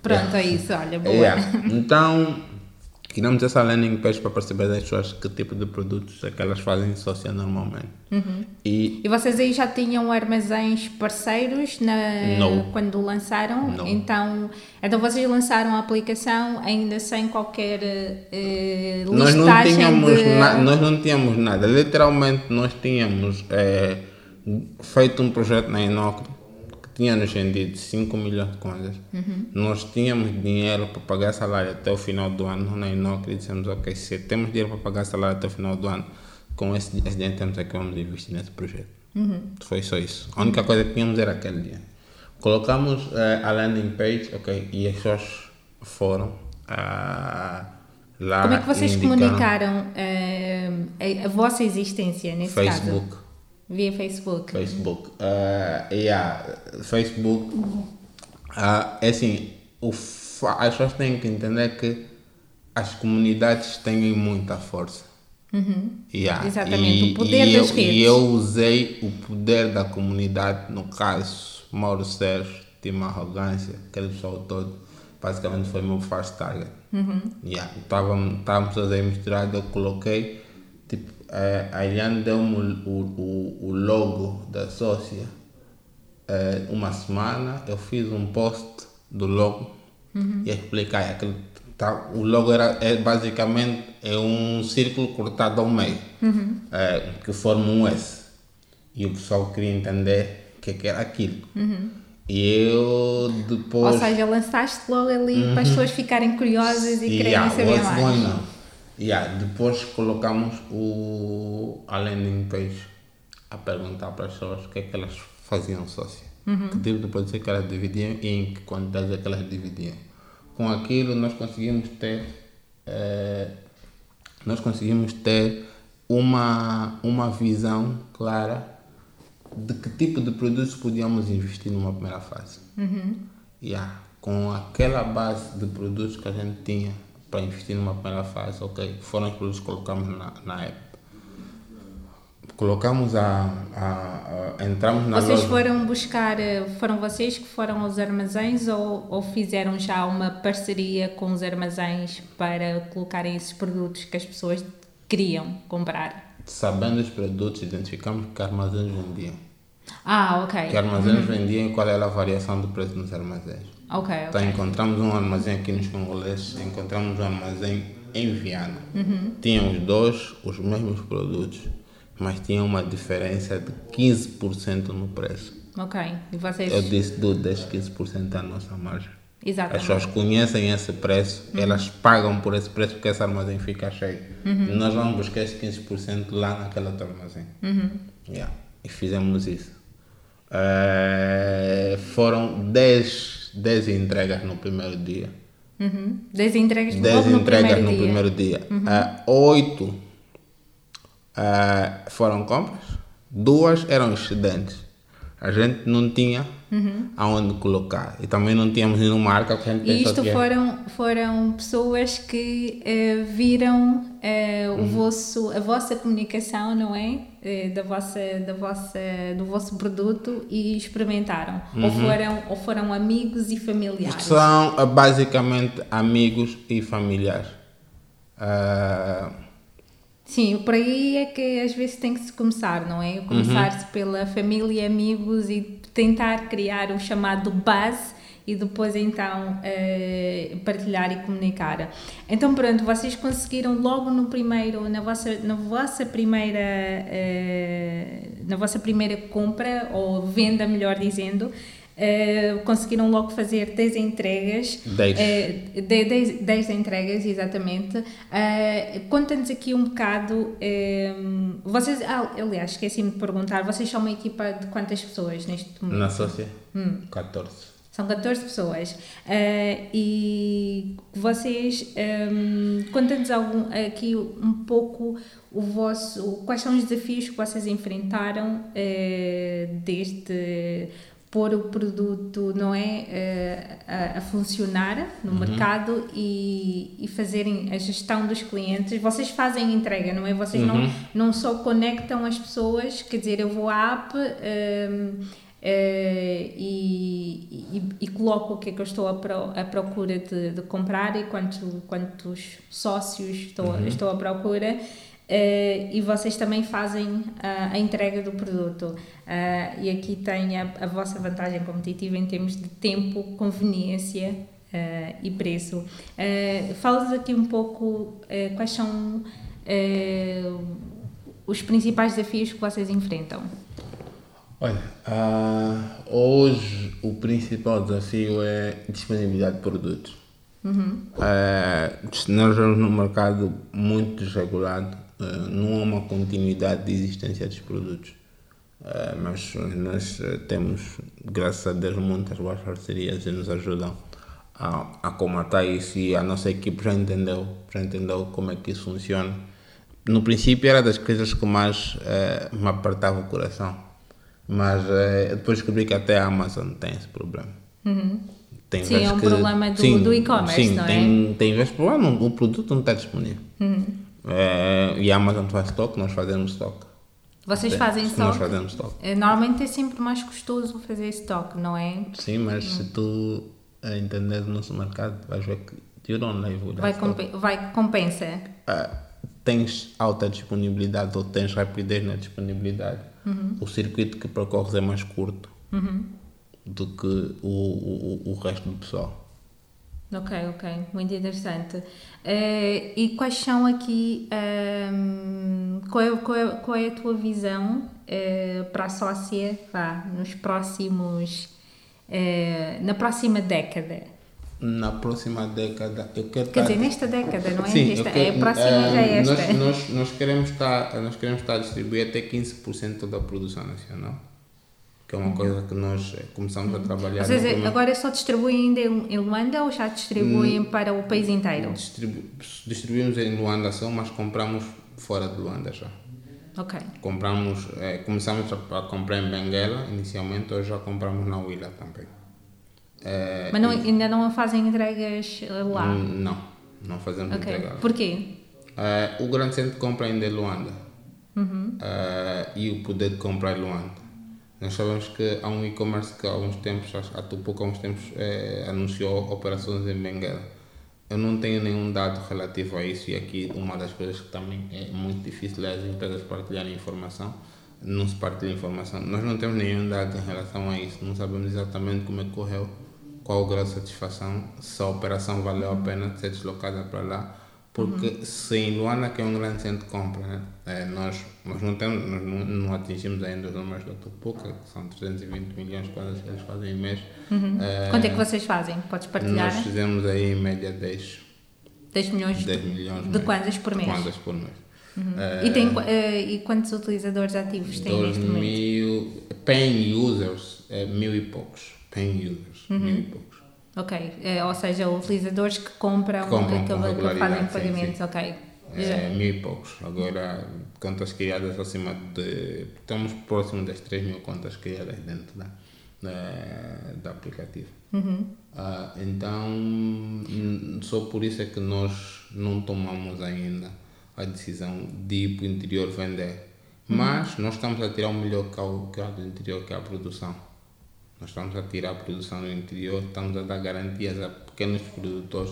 [SPEAKER 1] Pronto, yeah. é isso, olha, boa.
[SPEAKER 2] Yeah. Então, Criamos essa landing page para perceber das pessoas que tipo de produtos é que elas fazem sócia normalmente. Uhum.
[SPEAKER 1] E, e vocês aí já tinham armazéns parceiros na,
[SPEAKER 2] no.
[SPEAKER 1] quando lançaram?
[SPEAKER 2] No.
[SPEAKER 1] Então, então vocês lançaram a aplicação ainda sem qualquer uh,
[SPEAKER 2] nós não tínhamos de... na, Nós não tínhamos nada. Literalmente nós tínhamos é, feito um projeto na Inocre tinha-nos vendido 5 milhões de coisas. Uhum. Nós tínhamos dinheiro para pagar salário até o final do ano na Inocre e dissemos, ok, se temos dinheiro para pagar salário até o final do ano, com esse, esse dinheiro temos é que vamos investir nesse projeto. Uhum. Foi só isso. A única coisa que tínhamos era aquele dinheiro. Colocamos uh, a landing page, ok, e as pessoas foram uh, lá.
[SPEAKER 1] Como é que vocês comunicaram uh, a, a, vossa existência nesse
[SPEAKER 2] Facebook. caso? Facebook.
[SPEAKER 1] Via Facebook.
[SPEAKER 2] Facebook. Uh, yeah, Facebook. Uh, é assim, o as pessoas têm que entender que as comunidades têm muita força.
[SPEAKER 1] Uhum.
[SPEAKER 2] Yeah.
[SPEAKER 1] Exatamente, e, o poder e das
[SPEAKER 2] eu,
[SPEAKER 1] redes.
[SPEAKER 2] E eu usei o poder da comunidade, no caso, Mauro Sérgio, tinha uma arrogância, aquele pessoal todo, basicamente foi meu first target. Uhum. Yeah. Estávamos todos aí misturados, eu coloquei Tipo, a Eliane deu-me o, o, o, logo da sócia é, uma semana, eu fiz um post do logo uhum. e expliquei aquele tá, o logo era é basicamente é um círculo cortado ao meio uhum. é, que forma um S E o pessoal queria entender o que, é que era aquilo. E eu depois.
[SPEAKER 1] Ou seja, lançaste logo ali para as pessoas ficarem curiosas e quererem
[SPEAKER 2] Yeah,
[SPEAKER 1] saber mais.
[SPEAKER 2] going on? Yeah, depois colocamos o, a landing page a perguntar para as pessoas o que é que elas faziam sócio.
[SPEAKER 1] Uhum.
[SPEAKER 2] Que tipo de produtos que elas dividiam e em que quantidades é que elas dividiam. Com aquilo nós conseguimos ter eh, nós conseguimos ter uma, uma visão clara de que tipo de produtos podíamos investir numa primeira fase. Yeah. Com aquela base de produtos que a gente tinha para investir numa primeira fase, ok, foram os produtos que colocamos na, na app. Colocamos a, a, a- entramos na
[SPEAKER 1] Vocês
[SPEAKER 2] loja.
[SPEAKER 1] foram buscar, eh, foram vocês que foram aos armazéns ou, ou fizeram já uma parceria com os armazéns para colocarem esses produtos que as pessoas queriam comprar?
[SPEAKER 2] Sabendo os produtos, identificamos que armazéns vendiam.
[SPEAKER 1] Ah, ok.
[SPEAKER 2] Que armazéns vendiam e qual era a variação do preço nos armazéns.
[SPEAKER 1] Ok,
[SPEAKER 2] Então
[SPEAKER 1] ok.
[SPEAKER 2] encontramos um armazém aqui nos congoleses, encontramos um armazém em Viana.
[SPEAKER 1] Uhum.
[SPEAKER 2] Tinham os dois os mesmos produtos, mas tinha uma diferença de 15% no preço.
[SPEAKER 1] Ok. E vocês.
[SPEAKER 2] Eu disse do 10, 15% da nossa margem. As
[SPEAKER 1] Exatamente.
[SPEAKER 2] pessoas conhecem esse preço, elas pagam por esse preço porque esse armazém fica cheio. Nós vamos buscar esse 15% lá naquele outro armazém. Yeah. E fizemos isso. Eh, foram 10, 10 entregas no primeiro dia.
[SPEAKER 1] Uhum. 10 entregas
[SPEAKER 2] 10
[SPEAKER 1] logo no
[SPEAKER 2] entregas
[SPEAKER 1] primeiro
[SPEAKER 2] no
[SPEAKER 1] dia.
[SPEAKER 2] primeiro dia. Ah, oito ah, foram compras, duas eram excedentes. A gente não tinha aonde colocar. E também não tínhamos nenhuma marca que a gente
[SPEAKER 1] E isto
[SPEAKER 2] é.
[SPEAKER 1] foram, foram pessoas que eh, viram eh, o
[SPEAKER 2] Uhum.
[SPEAKER 1] vosso, a vossa comunicação, não é? Eh, da vossa, da vossa, do vosso produto e experimentaram. Ou,
[SPEAKER 2] Uhum.
[SPEAKER 1] foram, ou foram amigos e familiares.
[SPEAKER 2] São basicamente amigos e familiares. Ah,
[SPEAKER 1] Sim, por aí é que às vezes tem que se começar, não é? Começar-se pela família, amigos e tentar criar o chamado base e depois então eh, partilhar e comunicar. Então pronto, vocês conseguiram logo no primeiro, na vossa, na vossa primeira eh, na vossa primeira compra ou venda, melhor dizendo, eh, conseguiram logo fazer 10 entregas.
[SPEAKER 2] Dez.
[SPEAKER 1] eh, de 10, 10 entregas, exatamente. Uh, Conta-nos aqui um bocado. um, vocês, ah, aliás, esqueci-me de perguntar, vocês são uma equipa de quantas pessoas neste momento?
[SPEAKER 2] na sócia,
[SPEAKER 1] Hum.
[SPEAKER 2] 14.
[SPEAKER 1] São 14 pessoas. Uh, e vocês, um, conta-nos algum, aqui um pouco o vosso, quais são os desafios que vocês enfrentaram uh, desde pôr o produto não é uh, a, a funcionar no mercado e, e fazerem a gestão dos clientes. Vocês fazem entrega não é? Vocês não não só conectam as pessoas quer dizer eu vou à app um, eh, e, e, e coloco o que é que eu estou à, pro, à procura de, de comprar e quanto, quantos sócios estou, estou à procura. Eh, e vocês também fazem a, a entrega do produto. Ah, e aqui tem a, a vossa vantagem competitiva em termos de tempo, conveniência ah, e preço. Uh, Fala-nos aqui um pouco quais são os principais desafios que vocês enfrentam.
[SPEAKER 2] Olha, hoje o principal desafio é disponibilidade de produtos. Ah, nós estamos num mercado muito desregulado, não há uma continuidade de existência dos produtos. Ah, mas nós eh, temos, graças a Deus, muitas boas parcerias que nos ajudam a, a comatar isso e a nossa equipe já entendeu, já entendeu como é que isso funciona. No princípio era das coisas que mais eh, me apertava o coração, mas eh, depois descobri que até a Amazon tem esse problema. Tem
[SPEAKER 1] Sim, é um problema do- do e-commerce,
[SPEAKER 2] sim,
[SPEAKER 1] não é?
[SPEAKER 2] tem, tem vezes que não, o produto não está disponível. Eh, e a Amazon faz stock, nós fazemos stock.
[SPEAKER 1] Vocês fazem
[SPEAKER 2] Nós
[SPEAKER 1] stock?
[SPEAKER 2] fazemos stock.
[SPEAKER 1] Eh, Normalmente é sempre mais custoso fazer stock, não é?
[SPEAKER 2] Sim, mas se tu entenderes o nosso mercado, vais ver que you don't live
[SPEAKER 1] Vai,
[SPEAKER 2] stock.
[SPEAKER 1] compe vai compensa.
[SPEAKER 2] Ah, tens alta disponibilidade ou tens rapidez na disponibilidade, o circuito que percorres é mais curto do que o, o, o resto do pessoal.
[SPEAKER 1] Ok, ok, muito interessante. Uh, e quais são aqui, um, qual, é, qual, é, qual é a tua visão uh, para a sócia vá, nos próximos, uh, na próxima década?
[SPEAKER 2] Na próxima década, eu quero
[SPEAKER 1] Quer
[SPEAKER 2] estar...
[SPEAKER 1] dizer, nesta década, não é?
[SPEAKER 2] Sim,
[SPEAKER 1] esta,
[SPEAKER 2] quero,
[SPEAKER 1] é a próxima já é esta.
[SPEAKER 2] Nós, nós, nós, queremos estar, nós queremos estar a distribuir até 15% da produção nacional que é uma coisa que nós eh, começamos a trabalhar.
[SPEAKER 1] Ou seja, agora só distribuem ainda em Luanda ou já distribuem hum, para o país inteiro?
[SPEAKER 2] Distribu distribuímos em Luanda só, mas compramos fora de Luanda já.
[SPEAKER 1] Ok.
[SPEAKER 2] Compramos, é, começamos a, a, comprar em Benguela inicialmente, hoje já compramos na Huila também.
[SPEAKER 1] É, mas não, e, ainda não fazem entregas lá?
[SPEAKER 2] Não, não fazemos okay. entregas.
[SPEAKER 1] Porquê?
[SPEAKER 2] É, o grande centro compra ainda é Luanda. Uhum. e o poder de comprar é Luanda. Nós sabemos que há um e-commerce que há uns tempos, há pouco há uns tempos, é, anunciou operações em Benguela. Eu não tenho nenhum dado relativo a isso e aqui uma das coisas que também é muito difícil é as empresas partilharem informação. Não se partilha informação. Nós não temos nenhum dado em relação a isso. Não sabemos exatamente como é que correu, qual o grau de satisfação, se a operação valeu a pena ser deslocada para lá porque uhum. se em Luanda, que é um grande centro de compra, né? é, nós, nós, não, temos, nós não, não, atingimos ainda os números da Tupuca, que são 320 milhões quase eles fazem em mês.
[SPEAKER 1] Uhum. É, Quanto é que vocês fazem? Podes partilhar?
[SPEAKER 2] Nós fizemos aí em média 10,
[SPEAKER 1] 10 milhões,
[SPEAKER 2] 10 milhões
[SPEAKER 1] de, de quantas por mês?
[SPEAKER 2] Quantas por mês.
[SPEAKER 1] Uhum. É, e, tem, uh, e quantos utilizadores ativos tem neste momento?
[SPEAKER 2] mil, paying users, é, mil e poucos. Paying users, mil e uhum. poucos.
[SPEAKER 1] Ok, é, ou seja, utilizadores que compram,
[SPEAKER 2] que, compram
[SPEAKER 1] que, que fazem pagamentos, sim, sim. ok.
[SPEAKER 2] É, mil e poucos. Agora, contas criadas acima de. Estamos próximo das 3 mil contas criadas dentro da, da, do aplicativo.
[SPEAKER 1] Uhum.
[SPEAKER 2] Ah, então, só por isso é que nós não tomamos ainda a decisão de ir para o interior vender. Uhum. Mas nós estamos a tirar o melhor que há do interior, que é a produção nós estamos a tirar a produção do interior, estamos a dar garantias a pequenos produtores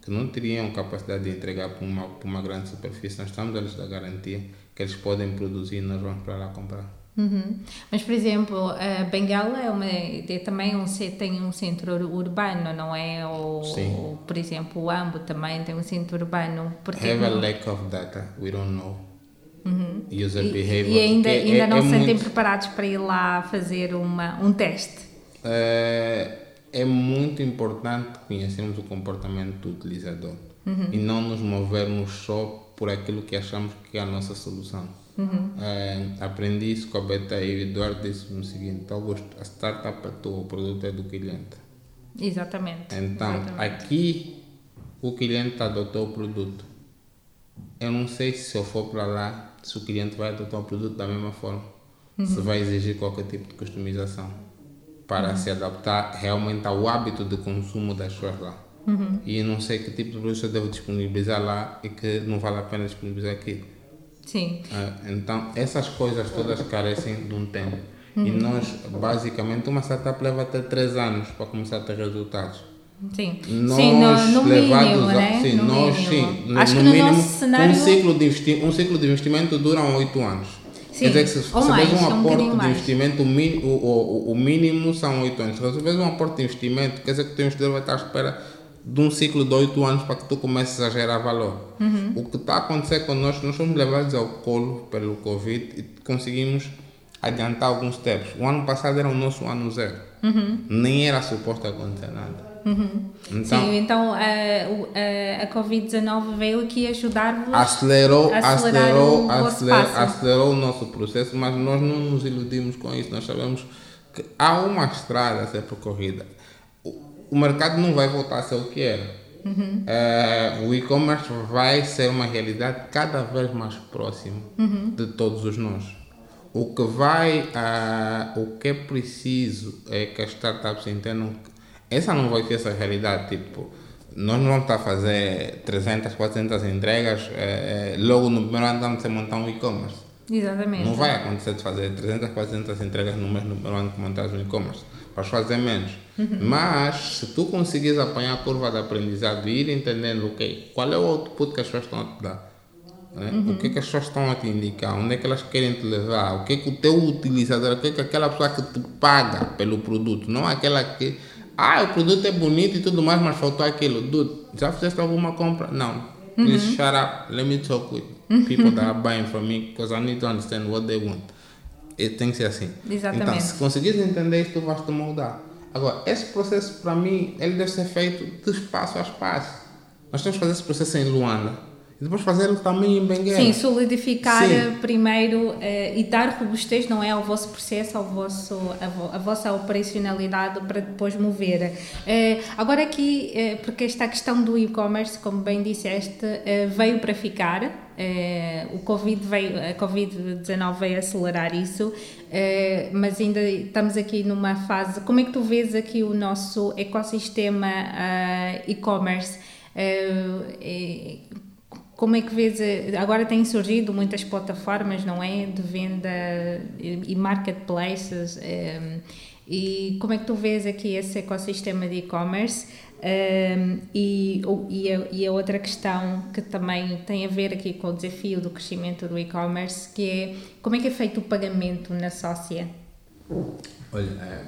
[SPEAKER 2] que não teriam capacidade de entregar para uma, para uma grande superfície. Nós estamos a lhes dar garantia que eles podem produzir e nós vamos para lá comprar.
[SPEAKER 1] Uhum. Mas, por exemplo, a Bengala é, uma, é também um, tem um centro urbano, não é? Ou,
[SPEAKER 2] Sim.
[SPEAKER 1] por exemplo, o Ambo também tem um centro urbano.
[SPEAKER 2] Porque Have a lack of data, we don't know.
[SPEAKER 1] Uhum.
[SPEAKER 2] User
[SPEAKER 1] e,
[SPEAKER 2] behavior.
[SPEAKER 1] E ainda, ainda é, não é se sentem muito... preparados para ir lá fazer uma, um teste?
[SPEAKER 2] É, é muito importante conhecermos o comportamento do utilizador
[SPEAKER 1] uhum.
[SPEAKER 2] e não nos movermos só por aquilo que achamos que é a nossa solução.
[SPEAKER 1] Uhum.
[SPEAKER 2] É, aprendi isso com a Beta e o Eduardo disse o seguinte: a startup é tua, o produto é do cliente.
[SPEAKER 1] Exatamente.
[SPEAKER 2] Então,
[SPEAKER 1] Exatamente.
[SPEAKER 2] aqui o cliente adotou o produto eu não sei se eu for para lá, se o cliente vai adotar o produto da mesma forma. Uhum. Se vai exigir qualquer tipo de customização para uhum. se adaptar realmente ao hábito de consumo das pessoas lá.
[SPEAKER 1] Uhum.
[SPEAKER 2] E não sei que tipo de produto eu devo disponibilizar lá e que não vale a pena disponibilizar aqui.
[SPEAKER 1] Sim.
[SPEAKER 2] Uh, então, essas coisas todas carecem de um tempo. E nós, basicamente, uma startup leva até 3 anos para começar a ter resultados.
[SPEAKER 1] Sim,
[SPEAKER 2] nós
[SPEAKER 1] sim no, no
[SPEAKER 2] mínimo,
[SPEAKER 1] a,
[SPEAKER 2] né?
[SPEAKER 1] sim,
[SPEAKER 2] no nós mínimo. sim,
[SPEAKER 1] Acho
[SPEAKER 2] no,
[SPEAKER 1] que no
[SPEAKER 2] mínimo,
[SPEAKER 1] nosso cenário...
[SPEAKER 2] um ciclo de investi um ciclo de investimento dura 8 anos.
[SPEAKER 1] Sim,
[SPEAKER 2] Quer dizer que se, se
[SPEAKER 1] mais,
[SPEAKER 2] um aporte
[SPEAKER 1] um
[SPEAKER 2] de investimento, o, o, o, mínimo são 8 anos. Se você um aporte de investimento, quer dizer que o teu investidor vai estar à espera de um ciclo de 8 anos para que tu comeces a gerar valor.
[SPEAKER 1] Uhum.
[SPEAKER 2] O que está a acontecer connosco, nós fomos levados ao colo pelo Covid e conseguimos adiantar alguns steps. O ano passado era o nosso ano zero.
[SPEAKER 1] Uhum.
[SPEAKER 2] Nem era suposto acontecer nada.
[SPEAKER 1] Uhum. Então, Sim, então a, a, a Covid-19 veio aqui ajudar-vos
[SPEAKER 2] acelerou, acelerou,
[SPEAKER 1] o
[SPEAKER 2] acelerou, acelerou o nosso processo, mas nós não nos iludimos com isso. Nós sabemos que há uma estrada a ser percorrida. O, o mercado não vai voltar a ser o que era.
[SPEAKER 1] Uhum.
[SPEAKER 2] Uh, o e-commerce vai ser uma realidade cada vez mais próximo
[SPEAKER 1] uhum.
[SPEAKER 2] de todos os nós. O que vai, uh, o que é preciso é que as startups entendam essa não vai ser essa realidade. Tipo, nós não vamos estar a fazer 300, 400 entregas é, logo no primeiro ano vamos montar um e-commerce.
[SPEAKER 1] Exatamente.
[SPEAKER 2] Não vai acontecer de fazer 300, 400 entregas no mês no primeiro ano que montares um e-commerce. Vais fazer menos.
[SPEAKER 1] Uhum.
[SPEAKER 2] Mas, se tu conseguires apanhar a curva de aprendizado e ir entendendo okay, qual é o output que as pessoas estão a te dar, né?
[SPEAKER 1] Uhum.
[SPEAKER 2] o que, é que as pessoas estão a te indicar, onde é que elas querem te levar, o que é que o teu utilizador, o que é que aquela pessoa que te paga pelo produto, não aquela que Ah, o produto é bonito e tudo mais, mas faltou aquilo. Dude, já fizeste alguma compra? Não. Please
[SPEAKER 1] Uhum.
[SPEAKER 2] shut up. Let me talk with people that are buying from me because I need to understand what they want. E tem que ser assim.
[SPEAKER 1] Exatamente.
[SPEAKER 2] Então, se conseguires entender isso, tu vais te moldar. Agora, esse processo, para mim, ele deve ser feito de passo a passo. Nós temos que fazer esse processo em Luanda. E depois fazê-lo também em Benguela.
[SPEAKER 1] Sim, solidificar
[SPEAKER 2] Sim.
[SPEAKER 1] eh, primeiro eh, e dar robustez, não é, ao vosso processo, ao vosso, a, vo- a vossa operacionalidade para depois mover. Eh, agora aqui, eh, porque esta questão do e-commerce, como bem disseste, veio para ficar. O Covid veio, a Covid-19 veio acelerar isso, mas ainda estamos aqui numa fase. Como é que tu vês aqui o nosso ecossistema e-commerce? Eh, eh, como é que vês, eh, agora têm surgido muitas plataformas, não é, de venda e e marketplaces, eh, e como é que tu vês aqui esse ecossistema de e-commerce? Eh, e, o- e, a, e a outra questão que também tem a ver aqui com o desafio do crescimento do e-commerce, que é como é que é feito o pagamento na sócia?
[SPEAKER 2] Olha, é,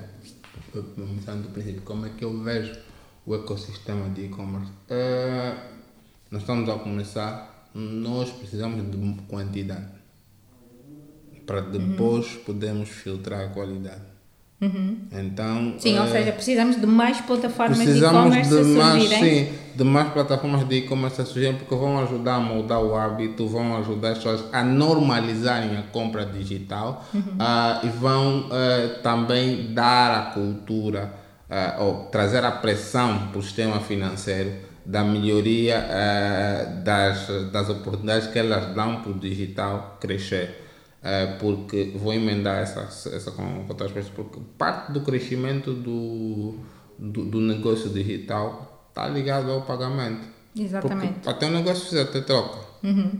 [SPEAKER 2] começando do princípio, como é que eu vejo o ecossistema de e-commerce? É, nós estamos a começar, nós precisamos de quantidade para depois podermos filtrar a qualidade. Então,
[SPEAKER 1] Sim, ou
[SPEAKER 2] é,
[SPEAKER 1] seja, precisamos de mais plataformas de e-commerce
[SPEAKER 2] de
[SPEAKER 1] a
[SPEAKER 2] mais,
[SPEAKER 1] surgirem.
[SPEAKER 2] sim, de mais plataformas de e-commerce a surgirem porque vão ajudar a moldar o hábito, vão ajudar as pessoas a normalizarem a compra digital ah, e vão ah, também dar a cultura ah, ou trazer a pressão para o sistema financeiro da melhoria ah, das, das oportunidades que elas dão para o digital crescer. É, porque vou emendar essa, essa com outras coisas, porque parte do crescimento do, do, do negócio digital está ligado ao pagamento.
[SPEAKER 1] Exatamente.
[SPEAKER 2] Porque até o negócio precisa ter troca.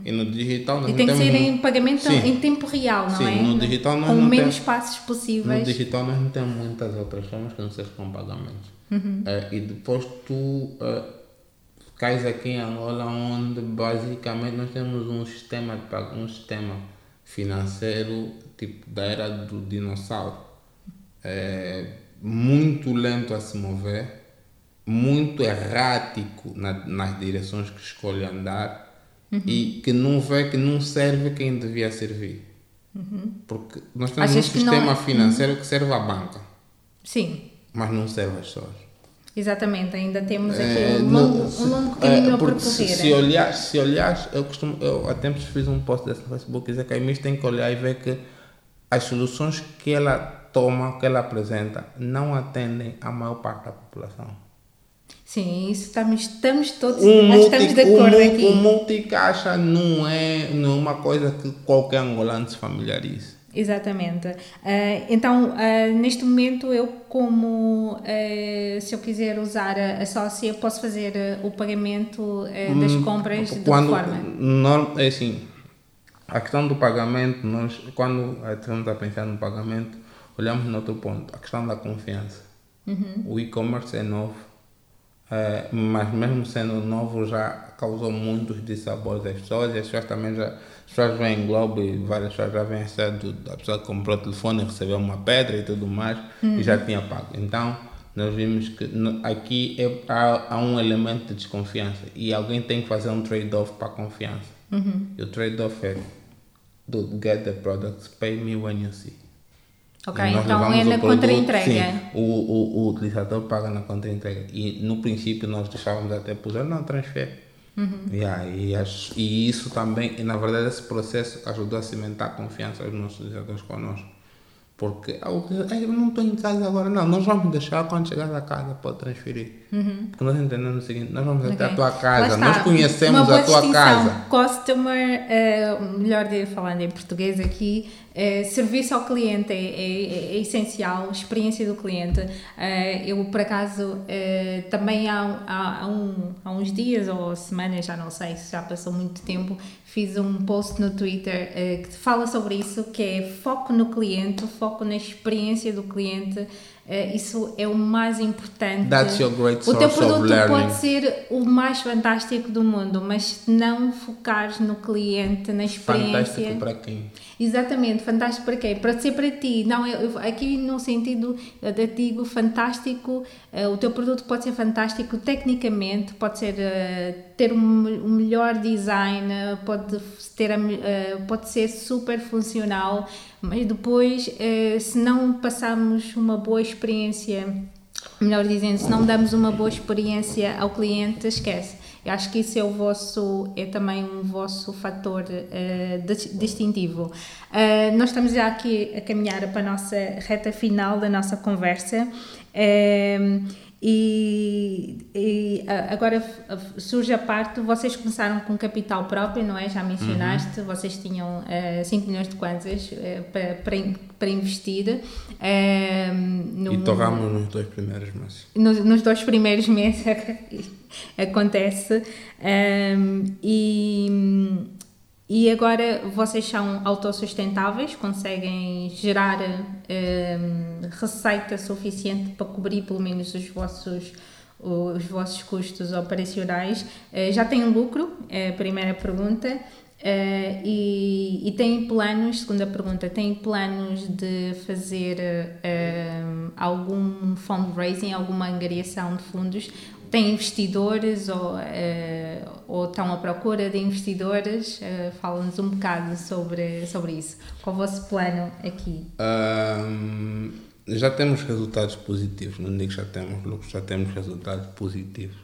[SPEAKER 2] E no digital nós
[SPEAKER 1] E tem que ser em pagamento
[SPEAKER 2] Sim.
[SPEAKER 1] em tempo real, não
[SPEAKER 2] Sim,
[SPEAKER 1] é?
[SPEAKER 2] no digital nós
[SPEAKER 1] Com
[SPEAKER 2] não
[SPEAKER 1] menos
[SPEAKER 2] temos-
[SPEAKER 1] passos
[SPEAKER 2] No
[SPEAKER 1] possíveis.
[SPEAKER 2] digital nós não temos muitas outras formas que não sejam com pagamentos. É, e depois tu é, cais aqui em Angola onde basicamente nós temos um sistema de um sistema financeiro tipo da era do dinossauro. É, muito lento a se mover, muito errático na, nas direções que escolhe andar e que não vê que não serve quem devia servir. Porque nós temos
[SPEAKER 1] Achas
[SPEAKER 2] um
[SPEAKER 1] que não-
[SPEAKER 2] sistema financeiro que serve à banca,
[SPEAKER 1] Sim,
[SPEAKER 2] mas não serve às pessoas.
[SPEAKER 1] Exatamente. Ainda temos aqui
[SPEAKER 2] É,
[SPEAKER 1] um, longo,
[SPEAKER 2] se-
[SPEAKER 1] um longo
[SPEAKER 2] é,
[SPEAKER 1] caminho a
[SPEAKER 2] porque
[SPEAKER 1] percorrer.
[SPEAKER 2] Se, se olhares, se olhares, eu costumo, eu há tempos fiz um post desse no Facebook dizer que a IMIS tem que olhar e ver que as soluções que ela toma, que ela apresenta, não atendem a maior parte da população.
[SPEAKER 1] Sim, isso estamos, estamos todos
[SPEAKER 2] Um
[SPEAKER 1] que estamos de
[SPEAKER 2] multi-
[SPEAKER 1] acordo
[SPEAKER 2] um,
[SPEAKER 1] aqui.
[SPEAKER 2] um multicaixa não é, não é uma coisa que qualquer angolano se familiarize.
[SPEAKER 1] Exatamente. Ah, então, ah, neste momento, eu, como ah, se eu quiser usar a, a sócia, posso fazer o pagamento das compras de
[SPEAKER 2] Hum, quando
[SPEAKER 1] forma?
[SPEAKER 2] norm- é assim a questão do pagamento nós quando estamos a pensar no pagamento olhamos no outro ponto a questão da confiança
[SPEAKER 1] Uhum.
[SPEAKER 2] o e-commerce é novo mas mesmo sendo novo já causou muitos dissabores às pessoas e as pessoas também já as pessoas veem em Globo e várias pessoas já vêm a pessoa comprou o telefone e recebeu uma pedra e tudo mais e já tinha pago então nós vimos que aqui é, há, há um elemento de desconfiança e alguém tem que fazer um trade-off para a confiança. E o trade-off é do get the products, pay me when you see.
[SPEAKER 1] Ok, então é na contra-entrega.
[SPEAKER 2] o, o, o utilizador paga na contra-entrega. E no princípio nós deixávamos até por não transfer.
[SPEAKER 1] Uhum.
[SPEAKER 2] Yeah, e, as- e isso também, e na verdade, esse processo ajudou a cimentar a confiança dos nossos utilizadores conosco. Porque utilizador, "Ei, eu não estou em casa agora, não, nós vamos deixar quando chegar a casa pode transferir. Porque nós entendemos o seguinte: nós vamos até a
[SPEAKER 1] Uhum.
[SPEAKER 2] Tua casa, nós conhecemos a tua casa.
[SPEAKER 1] Customer, eh, melhor de falando em português aqui, eh, serviço ao cliente é, é- é essencial, experiência do cliente. Eh, eu, por acaso, também há, há, há um- há uns dias ou semanas, já não sei se já passou muito tempo, fiz um post no Twitter eh, que fala sobre isso, que é foco no cliente, foco na experiência do cliente. Uh, isso é o mais importante.
[SPEAKER 2] That's your great
[SPEAKER 1] o teu produto pode ser o mais fantástico do mundo, mas se não focares no cliente, na experiência.
[SPEAKER 2] Fantástico para quem?
[SPEAKER 1] Exatamente, fantástico para quem? Para ser para ti. Não, eu, eu- aqui no sentido te digo fantástico, eh, o teu produto pode ser fantástico tecnicamente, pode ser eh, ter um, um melhor design, eh, pode ter eh, pode ser super funcional, mas depois eh, se não passarmos uma boa experiência melhor dizendo, se não damos uma boa experiência ao cliente, esquece. Eu acho que isso é o vosso, é também um vosso fator eh, dis- distintivo. Eh, nós estamos já aqui a caminhar para a nossa reta final da nossa conversa. E, e, agora surge a parte, vocês começaram com capital próprio, não é? Já mencionaste, vocês tinham eh, 5 milhões de kwanzas eh, para, para, para investir. eh, no-
[SPEAKER 2] E torramos nos dois primeiros meses.
[SPEAKER 1] nos, nos dois primeiros meses acontece Ahm, e, e agora vocês são autossustentáveis, conseguem gerar ahm, receita suficiente para cobrir pelo menos os vossos os vossos custos operacionais. Eh, já têm lucro? É a primeira pergunta. Eh, e, e têm planos, segunda pergunta, têm planos de fazer eh, algum fundraising, alguma angariação de fundos? Têm investidores ou, eh, ou estão à procura de investidores? Eh, Fala-nos um bocado sobre, sobre isso. Qual o vosso plano aqui?
[SPEAKER 2] Ahm, já temos resultados positivos, não digo que já temos lucros, já temos resultados positivos.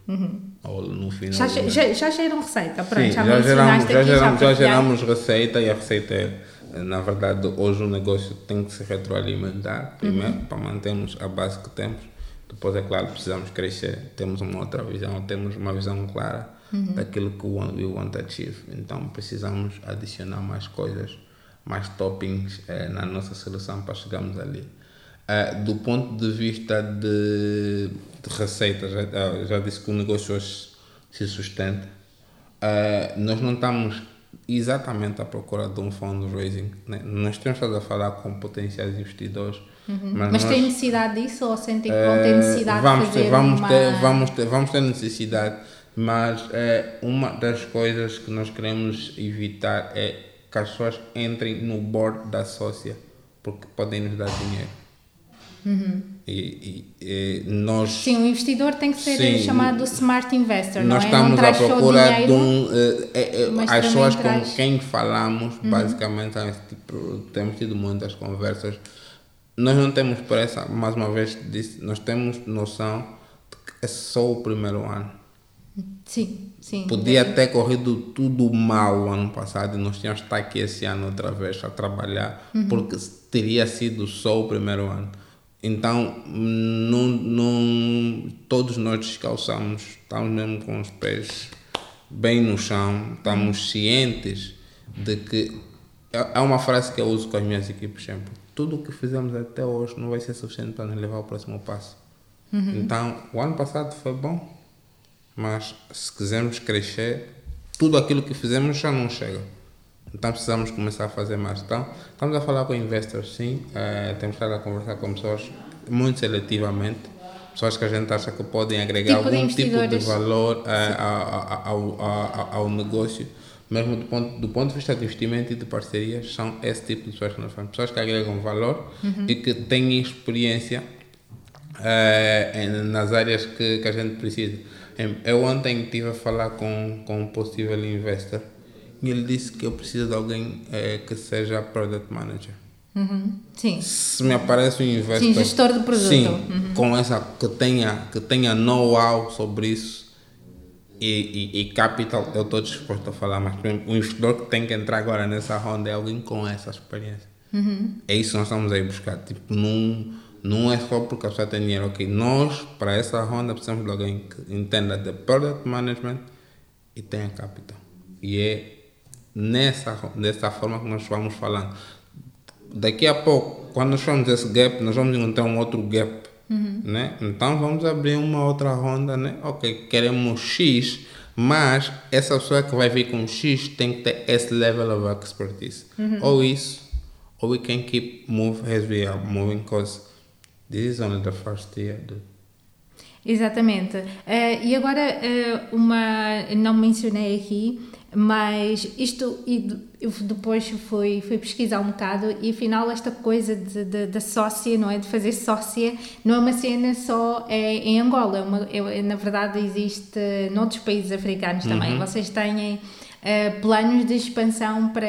[SPEAKER 2] Ou no final.
[SPEAKER 1] Já,
[SPEAKER 2] do
[SPEAKER 1] já, já cheiram receita? Pronto,
[SPEAKER 2] Sim,
[SPEAKER 1] já,
[SPEAKER 2] já, geramos, já, geramos, já
[SPEAKER 1] partilhaste.
[SPEAKER 2] geramos receita e a receita é, na verdade, hoje o negócio tem que se retroalimentar, primeiro, para mantermos a base que temos. Depois, é claro, precisamos crescer, temos uma outra visão, temos uma visão clara daquilo que we want, to achieve. Então, precisamos adicionar mais coisas, mais toppings eh, na nossa seleção para chegarmos ali. Eh, do ponto de vista de, de receita, já, ah, já disse que o negócio hoje se sustenta. Uh, nós não estamos exatamente à procura de um fundraising. Né? Nós temos estado a falar com potenciais investidores,
[SPEAKER 1] Uhum. Mas
[SPEAKER 2] nós,
[SPEAKER 1] tem necessidade disso ou sentem que vão ter
[SPEAKER 2] eh,
[SPEAKER 1] necessidade
[SPEAKER 2] vamos
[SPEAKER 1] de fazer
[SPEAKER 2] ter, vamos
[SPEAKER 1] uma...
[SPEAKER 2] ter, vamos ter, vamos ter necessidade, mas eh, uma das coisas que nós queremos evitar é que as pessoas entrem no board da sócia, porque podem nos dar dinheiro. E, e, e nós
[SPEAKER 1] Uhum. Sim, o investidor tem que ser
[SPEAKER 2] Sim.
[SPEAKER 1] chamado smart investor,
[SPEAKER 2] nós
[SPEAKER 1] não é? Não
[SPEAKER 2] estamos à procura
[SPEAKER 1] dinheiro.
[SPEAKER 2] de um. eh, eh,
[SPEAKER 1] mas
[SPEAKER 2] as pessoas
[SPEAKER 1] traz- Uhum.
[SPEAKER 2] com quem falamos, basicamente, temos, tipo, temos tido muitas conversas. Nós não temos pressa, mais uma vez, disse, nós temos noção de que é só o primeiro ano.
[SPEAKER 1] Sim, sim.
[SPEAKER 2] Podia ter corrido tudo mal o ano passado e nós tínhamos que estar aqui esse ano outra vez a trabalhar,
[SPEAKER 1] Uhum.
[SPEAKER 2] porque teria sido só o primeiro ano. Então, não, não, todos nós descalçamos, estamos mesmo com os pés bem no chão, estamos cientes de que. É é uma frase que eu uso com as minhas equipes sempre: tudo o que fizemos até hoje não vai ser suficiente para nos levar ao próximo passo. Então, o ano passado foi bom, mas se quisermos crescer, tudo aquilo que fizemos já não chega. Então precisamos começar a fazer mais. Então, estamos a falar com investors, sim. Eh, temos estado a conversar com pessoas muito seletivamente. Pessoas que a gente acha que podem agregar
[SPEAKER 1] Tipo
[SPEAKER 2] algum tipo de valor eh, a- a- ao, ao, ao negócio. Mesmo do ponto, do ponto de vista de investimento e de parcerias, são esse tipo de pessoas que nós falamos. Pessoas que agregam valor e que têm experiência em- nas áreas que, que a gente precisa. Eu ontem estive a falar com, com um possível investor e ele disse que eu preciso de alguém eh, que seja product manager.
[SPEAKER 1] Uhum, Sim.
[SPEAKER 2] Se me aparece um investor,
[SPEAKER 1] Sim, gestor de produto.
[SPEAKER 2] sim,
[SPEAKER 1] Uhum.
[SPEAKER 2] com essa que tenha que tenha know-how sobre isso e, e, e capital, eu estou disposto a falar, mas o investidor que tem que entrar agora nessa ronda é alguém com essa experiência.
[SPEAKER 1] Uhum.
[SPEAKER 2] É isso que nós estamos aí buscar. Tipo, não, não é só porque a pessoa tem dinheiro. Ok, nós, para essa ronda, precisamos de alguém que entenda de product management e tenha capital. E é nessa, dessa forma que nós vamos falando. Daqui a pouco, quando nós formos esse gap, nós vamos encontrar um outro gap. Né? Então vamos abrir uma outra ronda, né? Ok, queremos X, mas essa pessoa que vai vir com X tem que ter esse level of expertise. Ou isso, or we can keep move as we are moving, because This is only the first year, dude.
[SPEAKER 1] Exatamente. Uh, e agora, uh, uma. Não mencionei aqui, mas isto. Eu depois fui, fui pesquisar um bocado e afinal, esta coisa de, sócia, não é? De fazer sócia, não é uma cena só é, em Angola. É uma, é, na verdade, existe noutros países africanos também. Uhum. Vocês têm uh, planos de expansão para,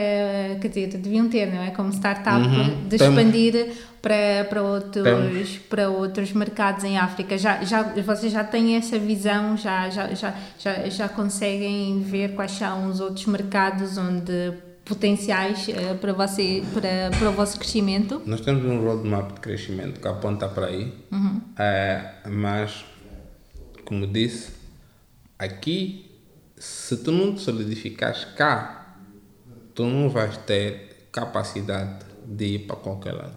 [SPEAKER 1] quer dizer, deviam ter, não é? Como startup, uhum. de expandir para, para, outros, para outros mercados em África. Já, já, vocês já têm essa visão, já, já, já, já, já conseguem ver quais são os outros mercados onde potenciais uh, para, você, para, para o vosso crescimento?
[SPEAKER 2] Nós temos um roadmap de crescimento que aponta para aí, uhum. uh, mas, como disse, aqui se tu não te solidificares cá, tu não vais ter capacidade de ir para qualquer lado.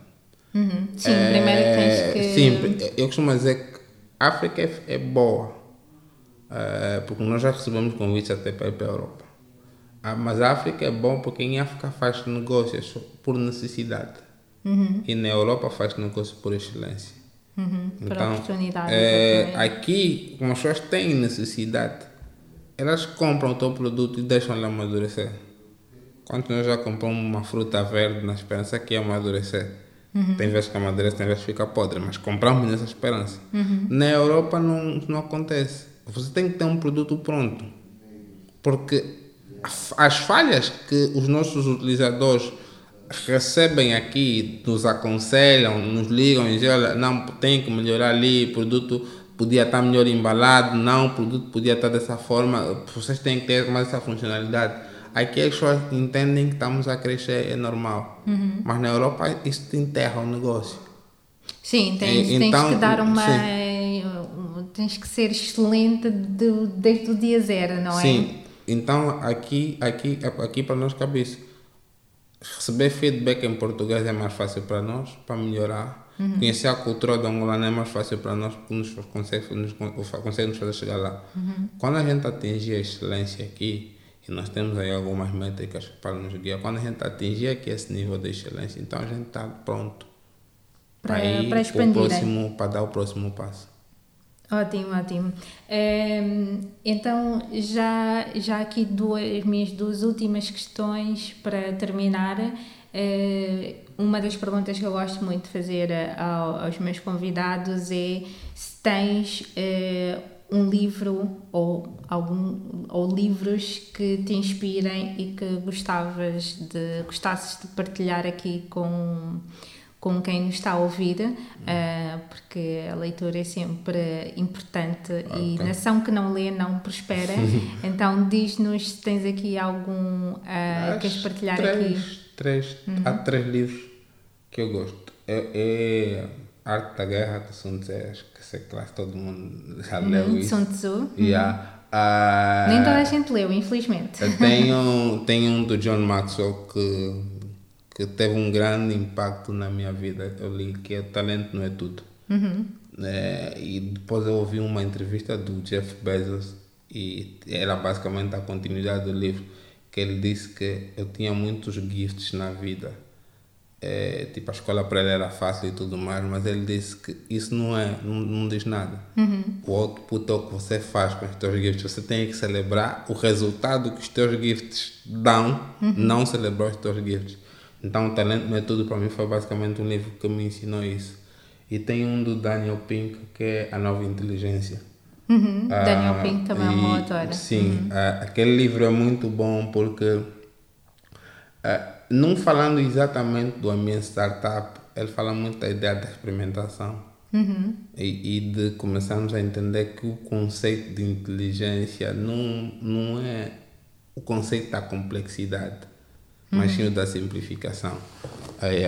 [SPEAKER 1] Uhum. Sim, é, primeiro tens que.
[SPEAKER 2] Sim, eu costumo dizer que a África é, é boa, é, porque nós já recebemos convites até para ir para a Europa. Ah, mas a África é bom porque em África faz negócios por necessidade. Uhum. E na Europa faz negócio por excelência.
[SPEAKER 1] Uhum, por então, oportunidade.
[SPEAKER 2] É, aqui, como as pessoas têm necessidade, elas compram o teu produto e deixam ele amadurecer. Quando nós já compramos uma fruta verde na esperança que ia amadurecer. Uhum. Tem vezes que amadurece, tem vezes que fica podre, mas compramos nessa esperança. Uhum. Na Europa não, não acontece. Você tem que ter um produto pronto. Porque as falhas que os nossos utilizadores recebem aqui, nos aconselham, nos ligam e dizem, não, tem que melhorar ali, produto podia estar melhor embalado, não, o produto podia estar dessa forma, vocês têm que ter mais essa funcionalidade. Aqui as pessoas entendem que estamos a crescer, é normal. Uhum. Mas na Europa isso te enterra o negócio.
[SPEAKER 1] Sim, tens, e, então, tens que dar uma. Sim. Tens que ser excelente de, desde o dia zero, não
[SPEAKER 2] é? Sim, então aqui, aqui, aqui para nós cabe isso. Receber feedback em português é mais fácil para nós, para melhorar Uhum. Conhecer a cultura do angolano é mais fácil para nós porque nos consegue nos, consegue nos fazer chegar lá. Uhum. Quando a gente atingir a excelência aqui, e nós temos aí algumas métricas para nos guiar, quando a gente atingir aqui esse nível de excelência, então a gente está pronto para, ir para, expandir, próximo, é? para dar o próximo passo.
[SPEAKER 1] Ótimo, ótimo. Um, então, já, já aqui duas, minhas duas últimas questões para terminar. Uh, uma das perguntas que eu gosto muito de fazer ao, aos meus convidados é se tens uh, um livro ou algum ou livros que te inspirem e que gostavas de gostasses de partilhar aqui com com quem nos está a ouvir, uh, porque a leitura é sempre importante okay. e nação que não lê não prospera. então diz-nos se tens aqui algum uh, queres partilhar
[SPEAKER 2] três,
[SPEAKER 1] aqui.
[SPEAKER 2] Três, uhum. Há três livros que eu gosto. É, é Arte da Guerra de Sun Tzu, acho que essa classe todo mundo já uhum, leu isso.
[SPEAKER 1] Sun Tzu.
[SPEAKER 2] Yeah.
[SPEAKER 1] Uh, Nem toda a gente leu, infelizmente.
[SPEAKER 2] Eu tenho, tenho um do John Maxwell que, que teve um grande impacto na minha vida. Eu li que é Talento Não É Tudo. Uhum. É, e depois eu ouvi uma entrevista do Jeff Bezos e era basicamente a continuidade do livro que ele disse que eu tinha muitos gifts na vida. É, tipo, a escola para ele era fácil e tudo mais, mas ele disse que isso não é, não, não diz nada. Uhum. O output é o que você faz com os teus gifts. Você tem que celebrar o resultado que os teus gifts dão, uhum. não celebrar os teus gifts. Então, o talento não é tudo para mim foi basicamente um livro que me ensinou isso. E tem um do Daniel Pink que é A Nova Inteligência
[SPEAKER 1] Uhum. Daniel Pink também é uma autora.
[SPEAKER 2] Sim, uhum. uh, aquele livro é muito bom porque, uh, não falando exatamente do ambiente startup, ele fala muito da ideia da experimentação uhum. e, e, de começarmos a entender que o conceito de inteligência não, não é o conceito da complexidade, mas sim o da simplificação.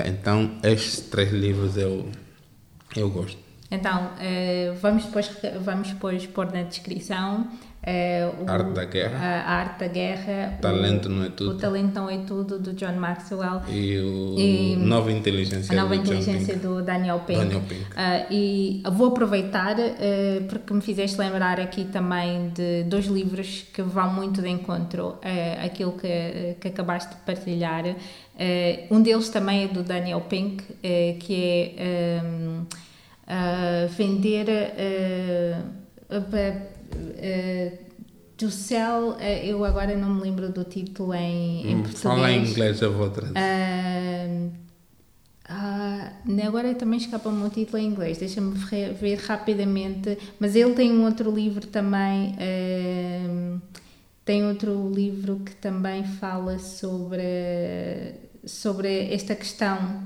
[SPEAKER 2] Então, estes três livros eu, eu gosto.
[SPEAKER 1] Então, uh, vamos, depois, vamos depois pôr na descrição uh,
[SPEAKER 2] o, Arte da Guerra.
[SPEAKER 1] A, Arte da Guerra.
[SPEAKER 2] Talento o, Não É Tudo.
[SPEAKER 1] O Talento Não É Tudo, do John Maxwell.
[SPEAKER 2] E o e, Nova Inteligência,
[SPEAKER 1] a Nova do, Inteligência do Daniel Pink.
[SPEAKER 2] Daniel Pink.
[SPEAKER 1] Uh, e vou aproveitar, porque me fizeste lembrar aqui também de dois livros que vão muito de encontro uh, aquilo que, que acabaste de partilhar. um deles também é do Daniel Pink, que é... Um, uh, vender uh, uh, to sell, uh, eu agora não me lembro do título em, em
[SPEAKER 2] Hum,
[SPEAKER 1] português.
[SPEAKER 2] Fala em inglês, eu vou traduzir.
[SPEAKER 1] Ah, ah, agora também escapa-me o título em inglês, deixa-me ver rapidamente. Mas ele tem um outro livro também. ah, tem outro livro que também fala sobre, sobre esta questão.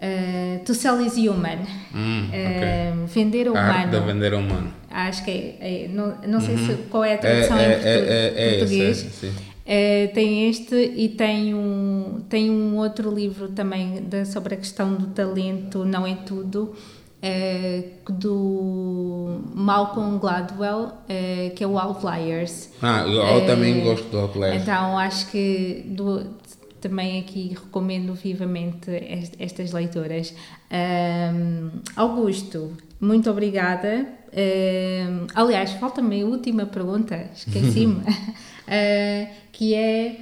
[SPEAKER 1] Ah, to sell is human.
[SPEAKER 2] Hum,
[SPEAKER 1] Ah, Vender o
[SPEAKER 2] A arte de
[SPEAKER 1] humano.
[SPEAKER 2] vender humano.
[SPEAKER 1] Acho que é. é- não não sei se, qual é a tradução
[SPEAKER 2] é,
[SPEAKER 1] em
[SPEAKER 2] é, é, é
[SPEAKER 1] português.
[SPEAKER 2] esse, sim.
[SPEAKER 1] Eh, tem este e tem um, tem um outro livro também da- sobre a questão do talento, não é tudo, eh, do Malcolm Gladwell, que é o Outliers.
[SPEAKER 2] Ah, eu, também gosto do Outliers.
[SPEAKER 1] Então acho que do- também aqui recomendo vivamente est- estas leituras. Ahm, Augusto, muito obrigada. Ahm, aliás, falta-me a última pergunta, esqueci-me, Ah, que é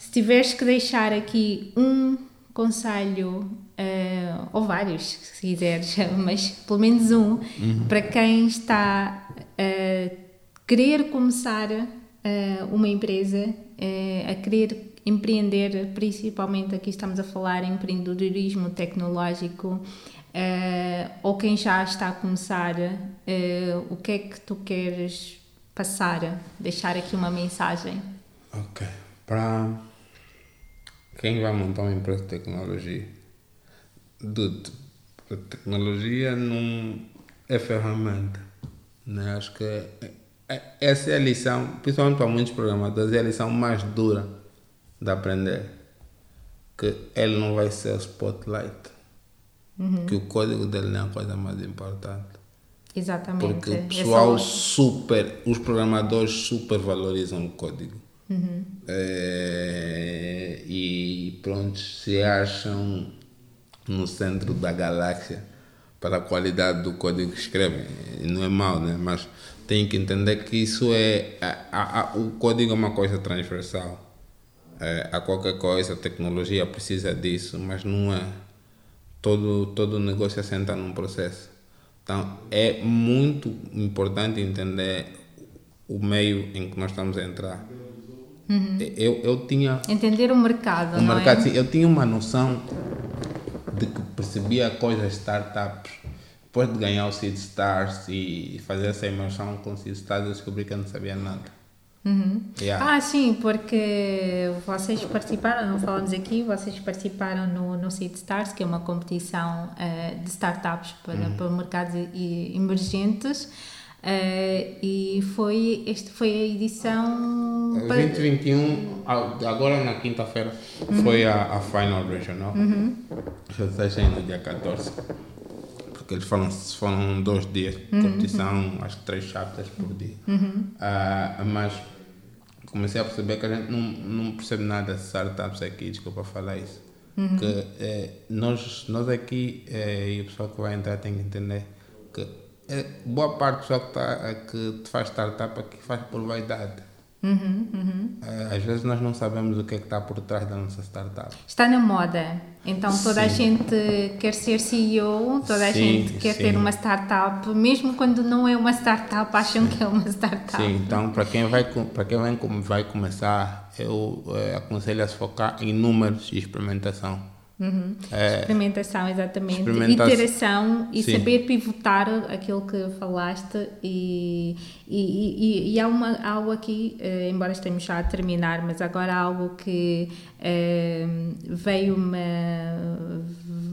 [SPEAKER 1] se tiveres que deixar aqui um conselho, ah, ou vários, se quiseres, mas pelo menos um, para quem está a querer começar ah, uma empresa, ah, a querer empreender, principalmente aqui estamos a falar em empreendedorismo tecnológico, ah, ou quem já está a começar, ah, o que é que tu queres passar, deixar aqui uma mensagem?
[SPEAKER 2] Ok. Para quem vai montar uma empresa de tecnologia, dude, a tecnologia não é ferramenta. Né? Acho que é- é- essa é a lição, principalmente para muitos programadores, é a lição mais dura de aprender. Que ele não vai ser o spotlight. Que o código dele não é a coisa mais importante.
[SPEAKER 1] Exatamente.
[SPEAKER 2] Porque o
[SPEAKER 1] É
[SPEAKER 2] pessoal
[SPEAKER 1] só-
[SPEAKER 2] super, os programadores super valorizam o código.
[SPEAKER 1] Uhum.
[SPEAKER 2] É, e pronto, se acham no centro da galáxia para a qualidade do código que escrevem. E Não é mal, né? Mas tem que entender que isso é. a- a- a- o código é uma coisa transversal. É, a qualquer coisa, a tecnologia precisa disso, mas não é. Todo, todo negócio assenta num processo. Então, é muito importante entender o meio em que nós estamos a entrar. Eu, eu tinha
[SPEAKER 1] Entender o mercado,
[SPEAKER 2] o
[SPEAKER 1] não
[SPEAKER 2] mercado,
[SPEAKER 1] é?
[SPEAKER 2] sim, eu tinha uma noção de que percebia coisas startups. Depois de ganhar o Seed Stars e fazer essa imersão com o Seed Stars, eu descobri que eu não sabia nada. Yeah.
[SPEAKER 1] Ah, sim, porque vocês participaram, não falamos aqui, vocês participaram no, no Seed Stars, que é uma competição eh, de startups para,
[SPEAKER 2] Uhum.
[SPEAKER 1] para mercados emergentes. eh, e foi, este foi a edição. para-
[SPEAKER 2] 2021, a- agora na quinta-feira, foi a, a Final Regional. Já está no dia 14. Porque eles foram, foram dois dias de competição, acho que três chapters por dia. Ah, mas comecei a perceber que a gente não, não percebe nada de startups aqui, desculpa falar isso. Que eh, nós, nós aqui eh, e o pessoal que vai entrar tem que entender que eh, boa parte do pessoal que, tá, que faz startup aqui faz por vaidade. Eh, Às vezes nós não sabemos o que é que está por trás da nossa startup.
[SPEAKER 1] Está na moda, então toda a
[SPEAKER 2] Sim.
[SPEAKER 1] gente quer ser CEO, toda a
[SPEAKER 2] Sim,
[SPEAKER 1] gente quer
[SPEAKER 2] sim.
[SPEAKER 1] ter uma startup, mesmo quando não é uma startup, acham que é uma startup.
[SPEAKER 2] Sim, então para quem vai para quem vai, vai começar, eu eh, aconselho a se focar em números e experimentação. Eh,
[SPEAKER 1] Experimentação, exatamente.
[SPEAKER 2] Experimenta-
[SPEAKER 1] Iteração e
[SPEAKER 2] Sim.
[SPEAKER 1] saber pivotar aquilo que falaste. E, e, e, e há uma, algo aqui, eh, embora estejamos já a terminar, mas agora há algo que eh, veio uma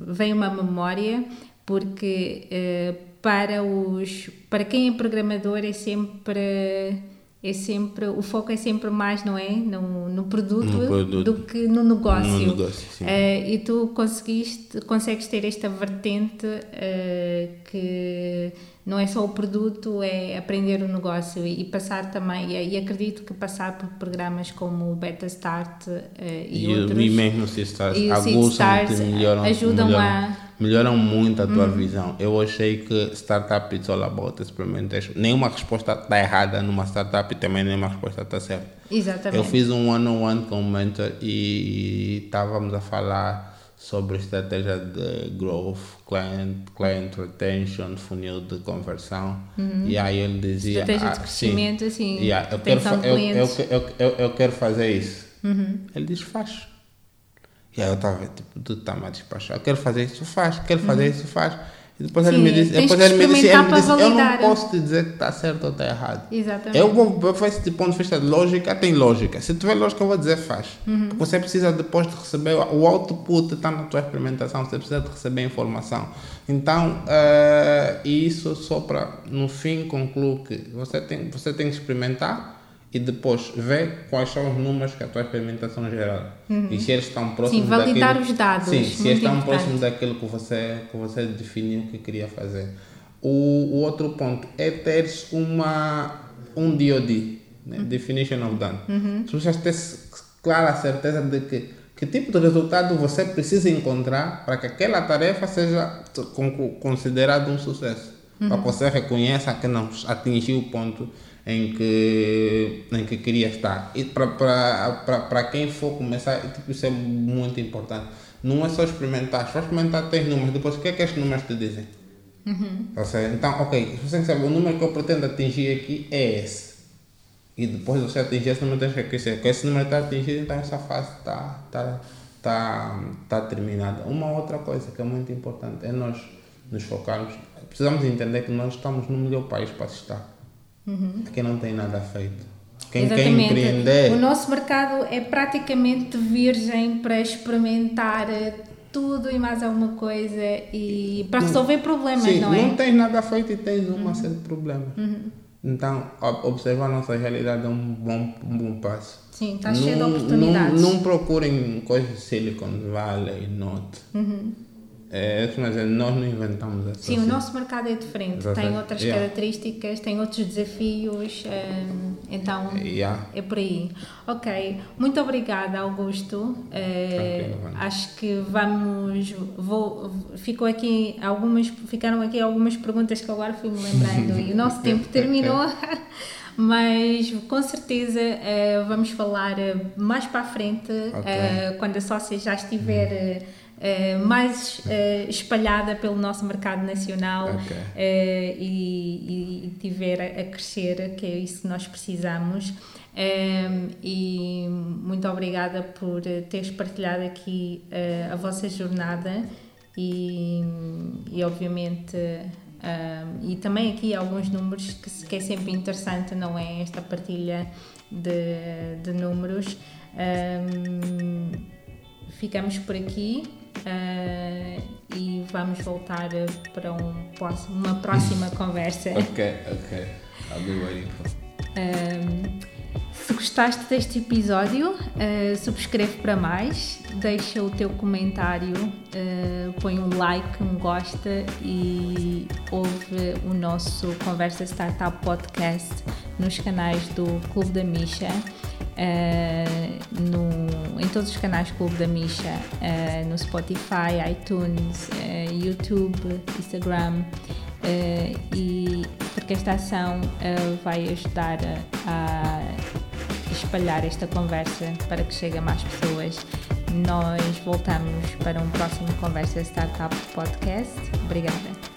[SPEAKER 1] veio uma memória, porque eh, para, os, para quem é programador é sempre. É sempre, o foco é sempre mais, não é? No, no, produto,
[SPEAKER 2] No produto.
[SPEAKER 1] do que no negócio.
[SPEAKER 2] No negócio.
[SPEAKER 1] Eh, e tu conseguiste, consegues ter esta vertente eh, que não é só o produto, é aprender o negócio e, e passar também, e, e acredito que passar por programas como o Beta Start eh, e,
[SPEAKER 2] E,
[SPEAKER 1] outros
[SPEAKER 2] e mesmo se estás
[SPEAKER 1] e o Stars
[SPEAKER 2] melhoram,
[SPEAKER 1] ajudam
[SPEAKER 2] melhoram,
[SPEAKER 1] a-
[SPEAKER 2] melhoram muito a tua visão. Eu achei que startup is all about experimentation. Nenhuma resposta está errada numa startup e também nenhuma resposta está certa.
[SPEAKER 1] Exatamente.
[SPEAKER 2] Eu fiz um one-on-one com um mentor e estávamos a falar sobre estratégia de growth, client, client retention, funil de conversão. Uhum. E aí ele dizia.
[SPEAKER 1] Estratégia de crescimento, sim, assim.
[SPEAKER 2] Yeah, eu, quero eu, eu, eu, eu, eu, quero fazer isso. Uhum. Ele diz: faz. E aí eu estava tipo, tu está mais despachado. Eu quero fazer isso, faz. Quero fazer uhum. isso, faz. E depois Sim, ele me disse, depois ele me disse, ele me disse eu não posso te dizer que está certo ou está errado.
[SPEAKER 1] Exatamente.
[SPEAKER 2] Eu vou ver esse ponto de vista de lógica, tem lógica. Se tiver lógica, eu vou dizer faz. Uhum. Porque você precisa depois de receber, o output está na tua experimentação, você precisa de receber a informação. Então, uh, isso só para, no fim, concluo que você tem, você tem que experimentar e depois ver quais são os números que a tua experimentação gera. Uhum. E se eles estão próximos
[SPEAKER 1] Sim, validar daquilo, os dados.
[SPEAKER 2] Sim, se eles estão próximos daquilo que você, que você definiu que queria fazer. O, o outro ponto é ter uma, um DOD, né? uhum. Definition of Done. Uhum. Se você ter clara certeza de que, que tipo de resultado você precisa encontrar para que aquela tarefa seja considerada um sucesso. Para que você reconheça que não atingiu o ponto em que, em que queria estar. E para quem for começar, tipo, isso é muito importante. Não é só experimentar, só experimentar tem números, depois o que é que estes números te dizem? Uhum. Então, ok, você tem que saber, o número que eu pretendo atingir aqui é esse. E depois você atingir esse número, tem que crescer. Que esse número está atingido, então essa fase está tá, tá, tá terminada. Uma outra coisa que é muito importante é nós nos focarmos. Precisamos entender que nós estamos no melhor país para estar uhum. quem não tem nada feito. Quem
[SPEAKER 1] Exatamente.
[SPEAKER 2] quer empreender.
[SPEAKER 1] O nosso mercado é praticamente virgem para experimentar tudo e mais alguma coisa e para resolver problemas,
[SPEAKER 2] Sim,
[SPEAKER 1] não é?
[SPEAKER 2] Não tens nada feito e tens uma uhum. série de problemas. Uhum. Então, observar a nossa realidade é um bom, um bom passo.
[SPEAKER 1] Sim, está cheio de oportunidades.
[SPEAKER 2] Não, não procurem coisas Silicon Valley, Note. Uhum. É, mas nós não inventamos essa
[SPEAKER 1] Sim, o nosso mercado é diferente, Exatamente. tem outras yeah. características, tem outros desafios, um, então yeah. é por aí. Ok, muito obrigada, Augusto. Uh, acho que vamos. Vou, ficou aqui algumas, ficaram aqui algumas perguntas que agora fui-me lembrando e o nosso tempo terminou. mas com certeza uh, vamos falar mais para a frente, okay. uh, quando a sócia já estiver uh, mais uh, espalhada pelo nosso mercado nacional okay. uh, e, e tiver a, a, crescer, que é isso que nós precisamos. Um, e muito obrigada por teres partilhado aqui a vossa jornada e, e obviamente um, e também aqui alguns números que, que, é sempre interessante, não é? Esta partilha de, de números. Um, ficamos por aqui uh, e vamos voltar para um, uma próxima conversa.
[SPEAKER 2] ok, ok. I'll be waiting for.
[SPEAKER 1] Um, se gostaste deste episódio, uh, subscreve para mais, deixa o teu comentário, uh, põe um like, um gosta e ouve o nosso Conversa Startup Podcast nos canais do Clube da Misha uh, no, em todos os canais Clube da Misha, uh, no Spotify, iTunes, YouTube, Instagram. e porque esta ação vai ajudar a, a espalhar esta conversa para que chegue a mais pessoas. Nós voltamos para um próximo Conversa Startup Podcast. Obrigada.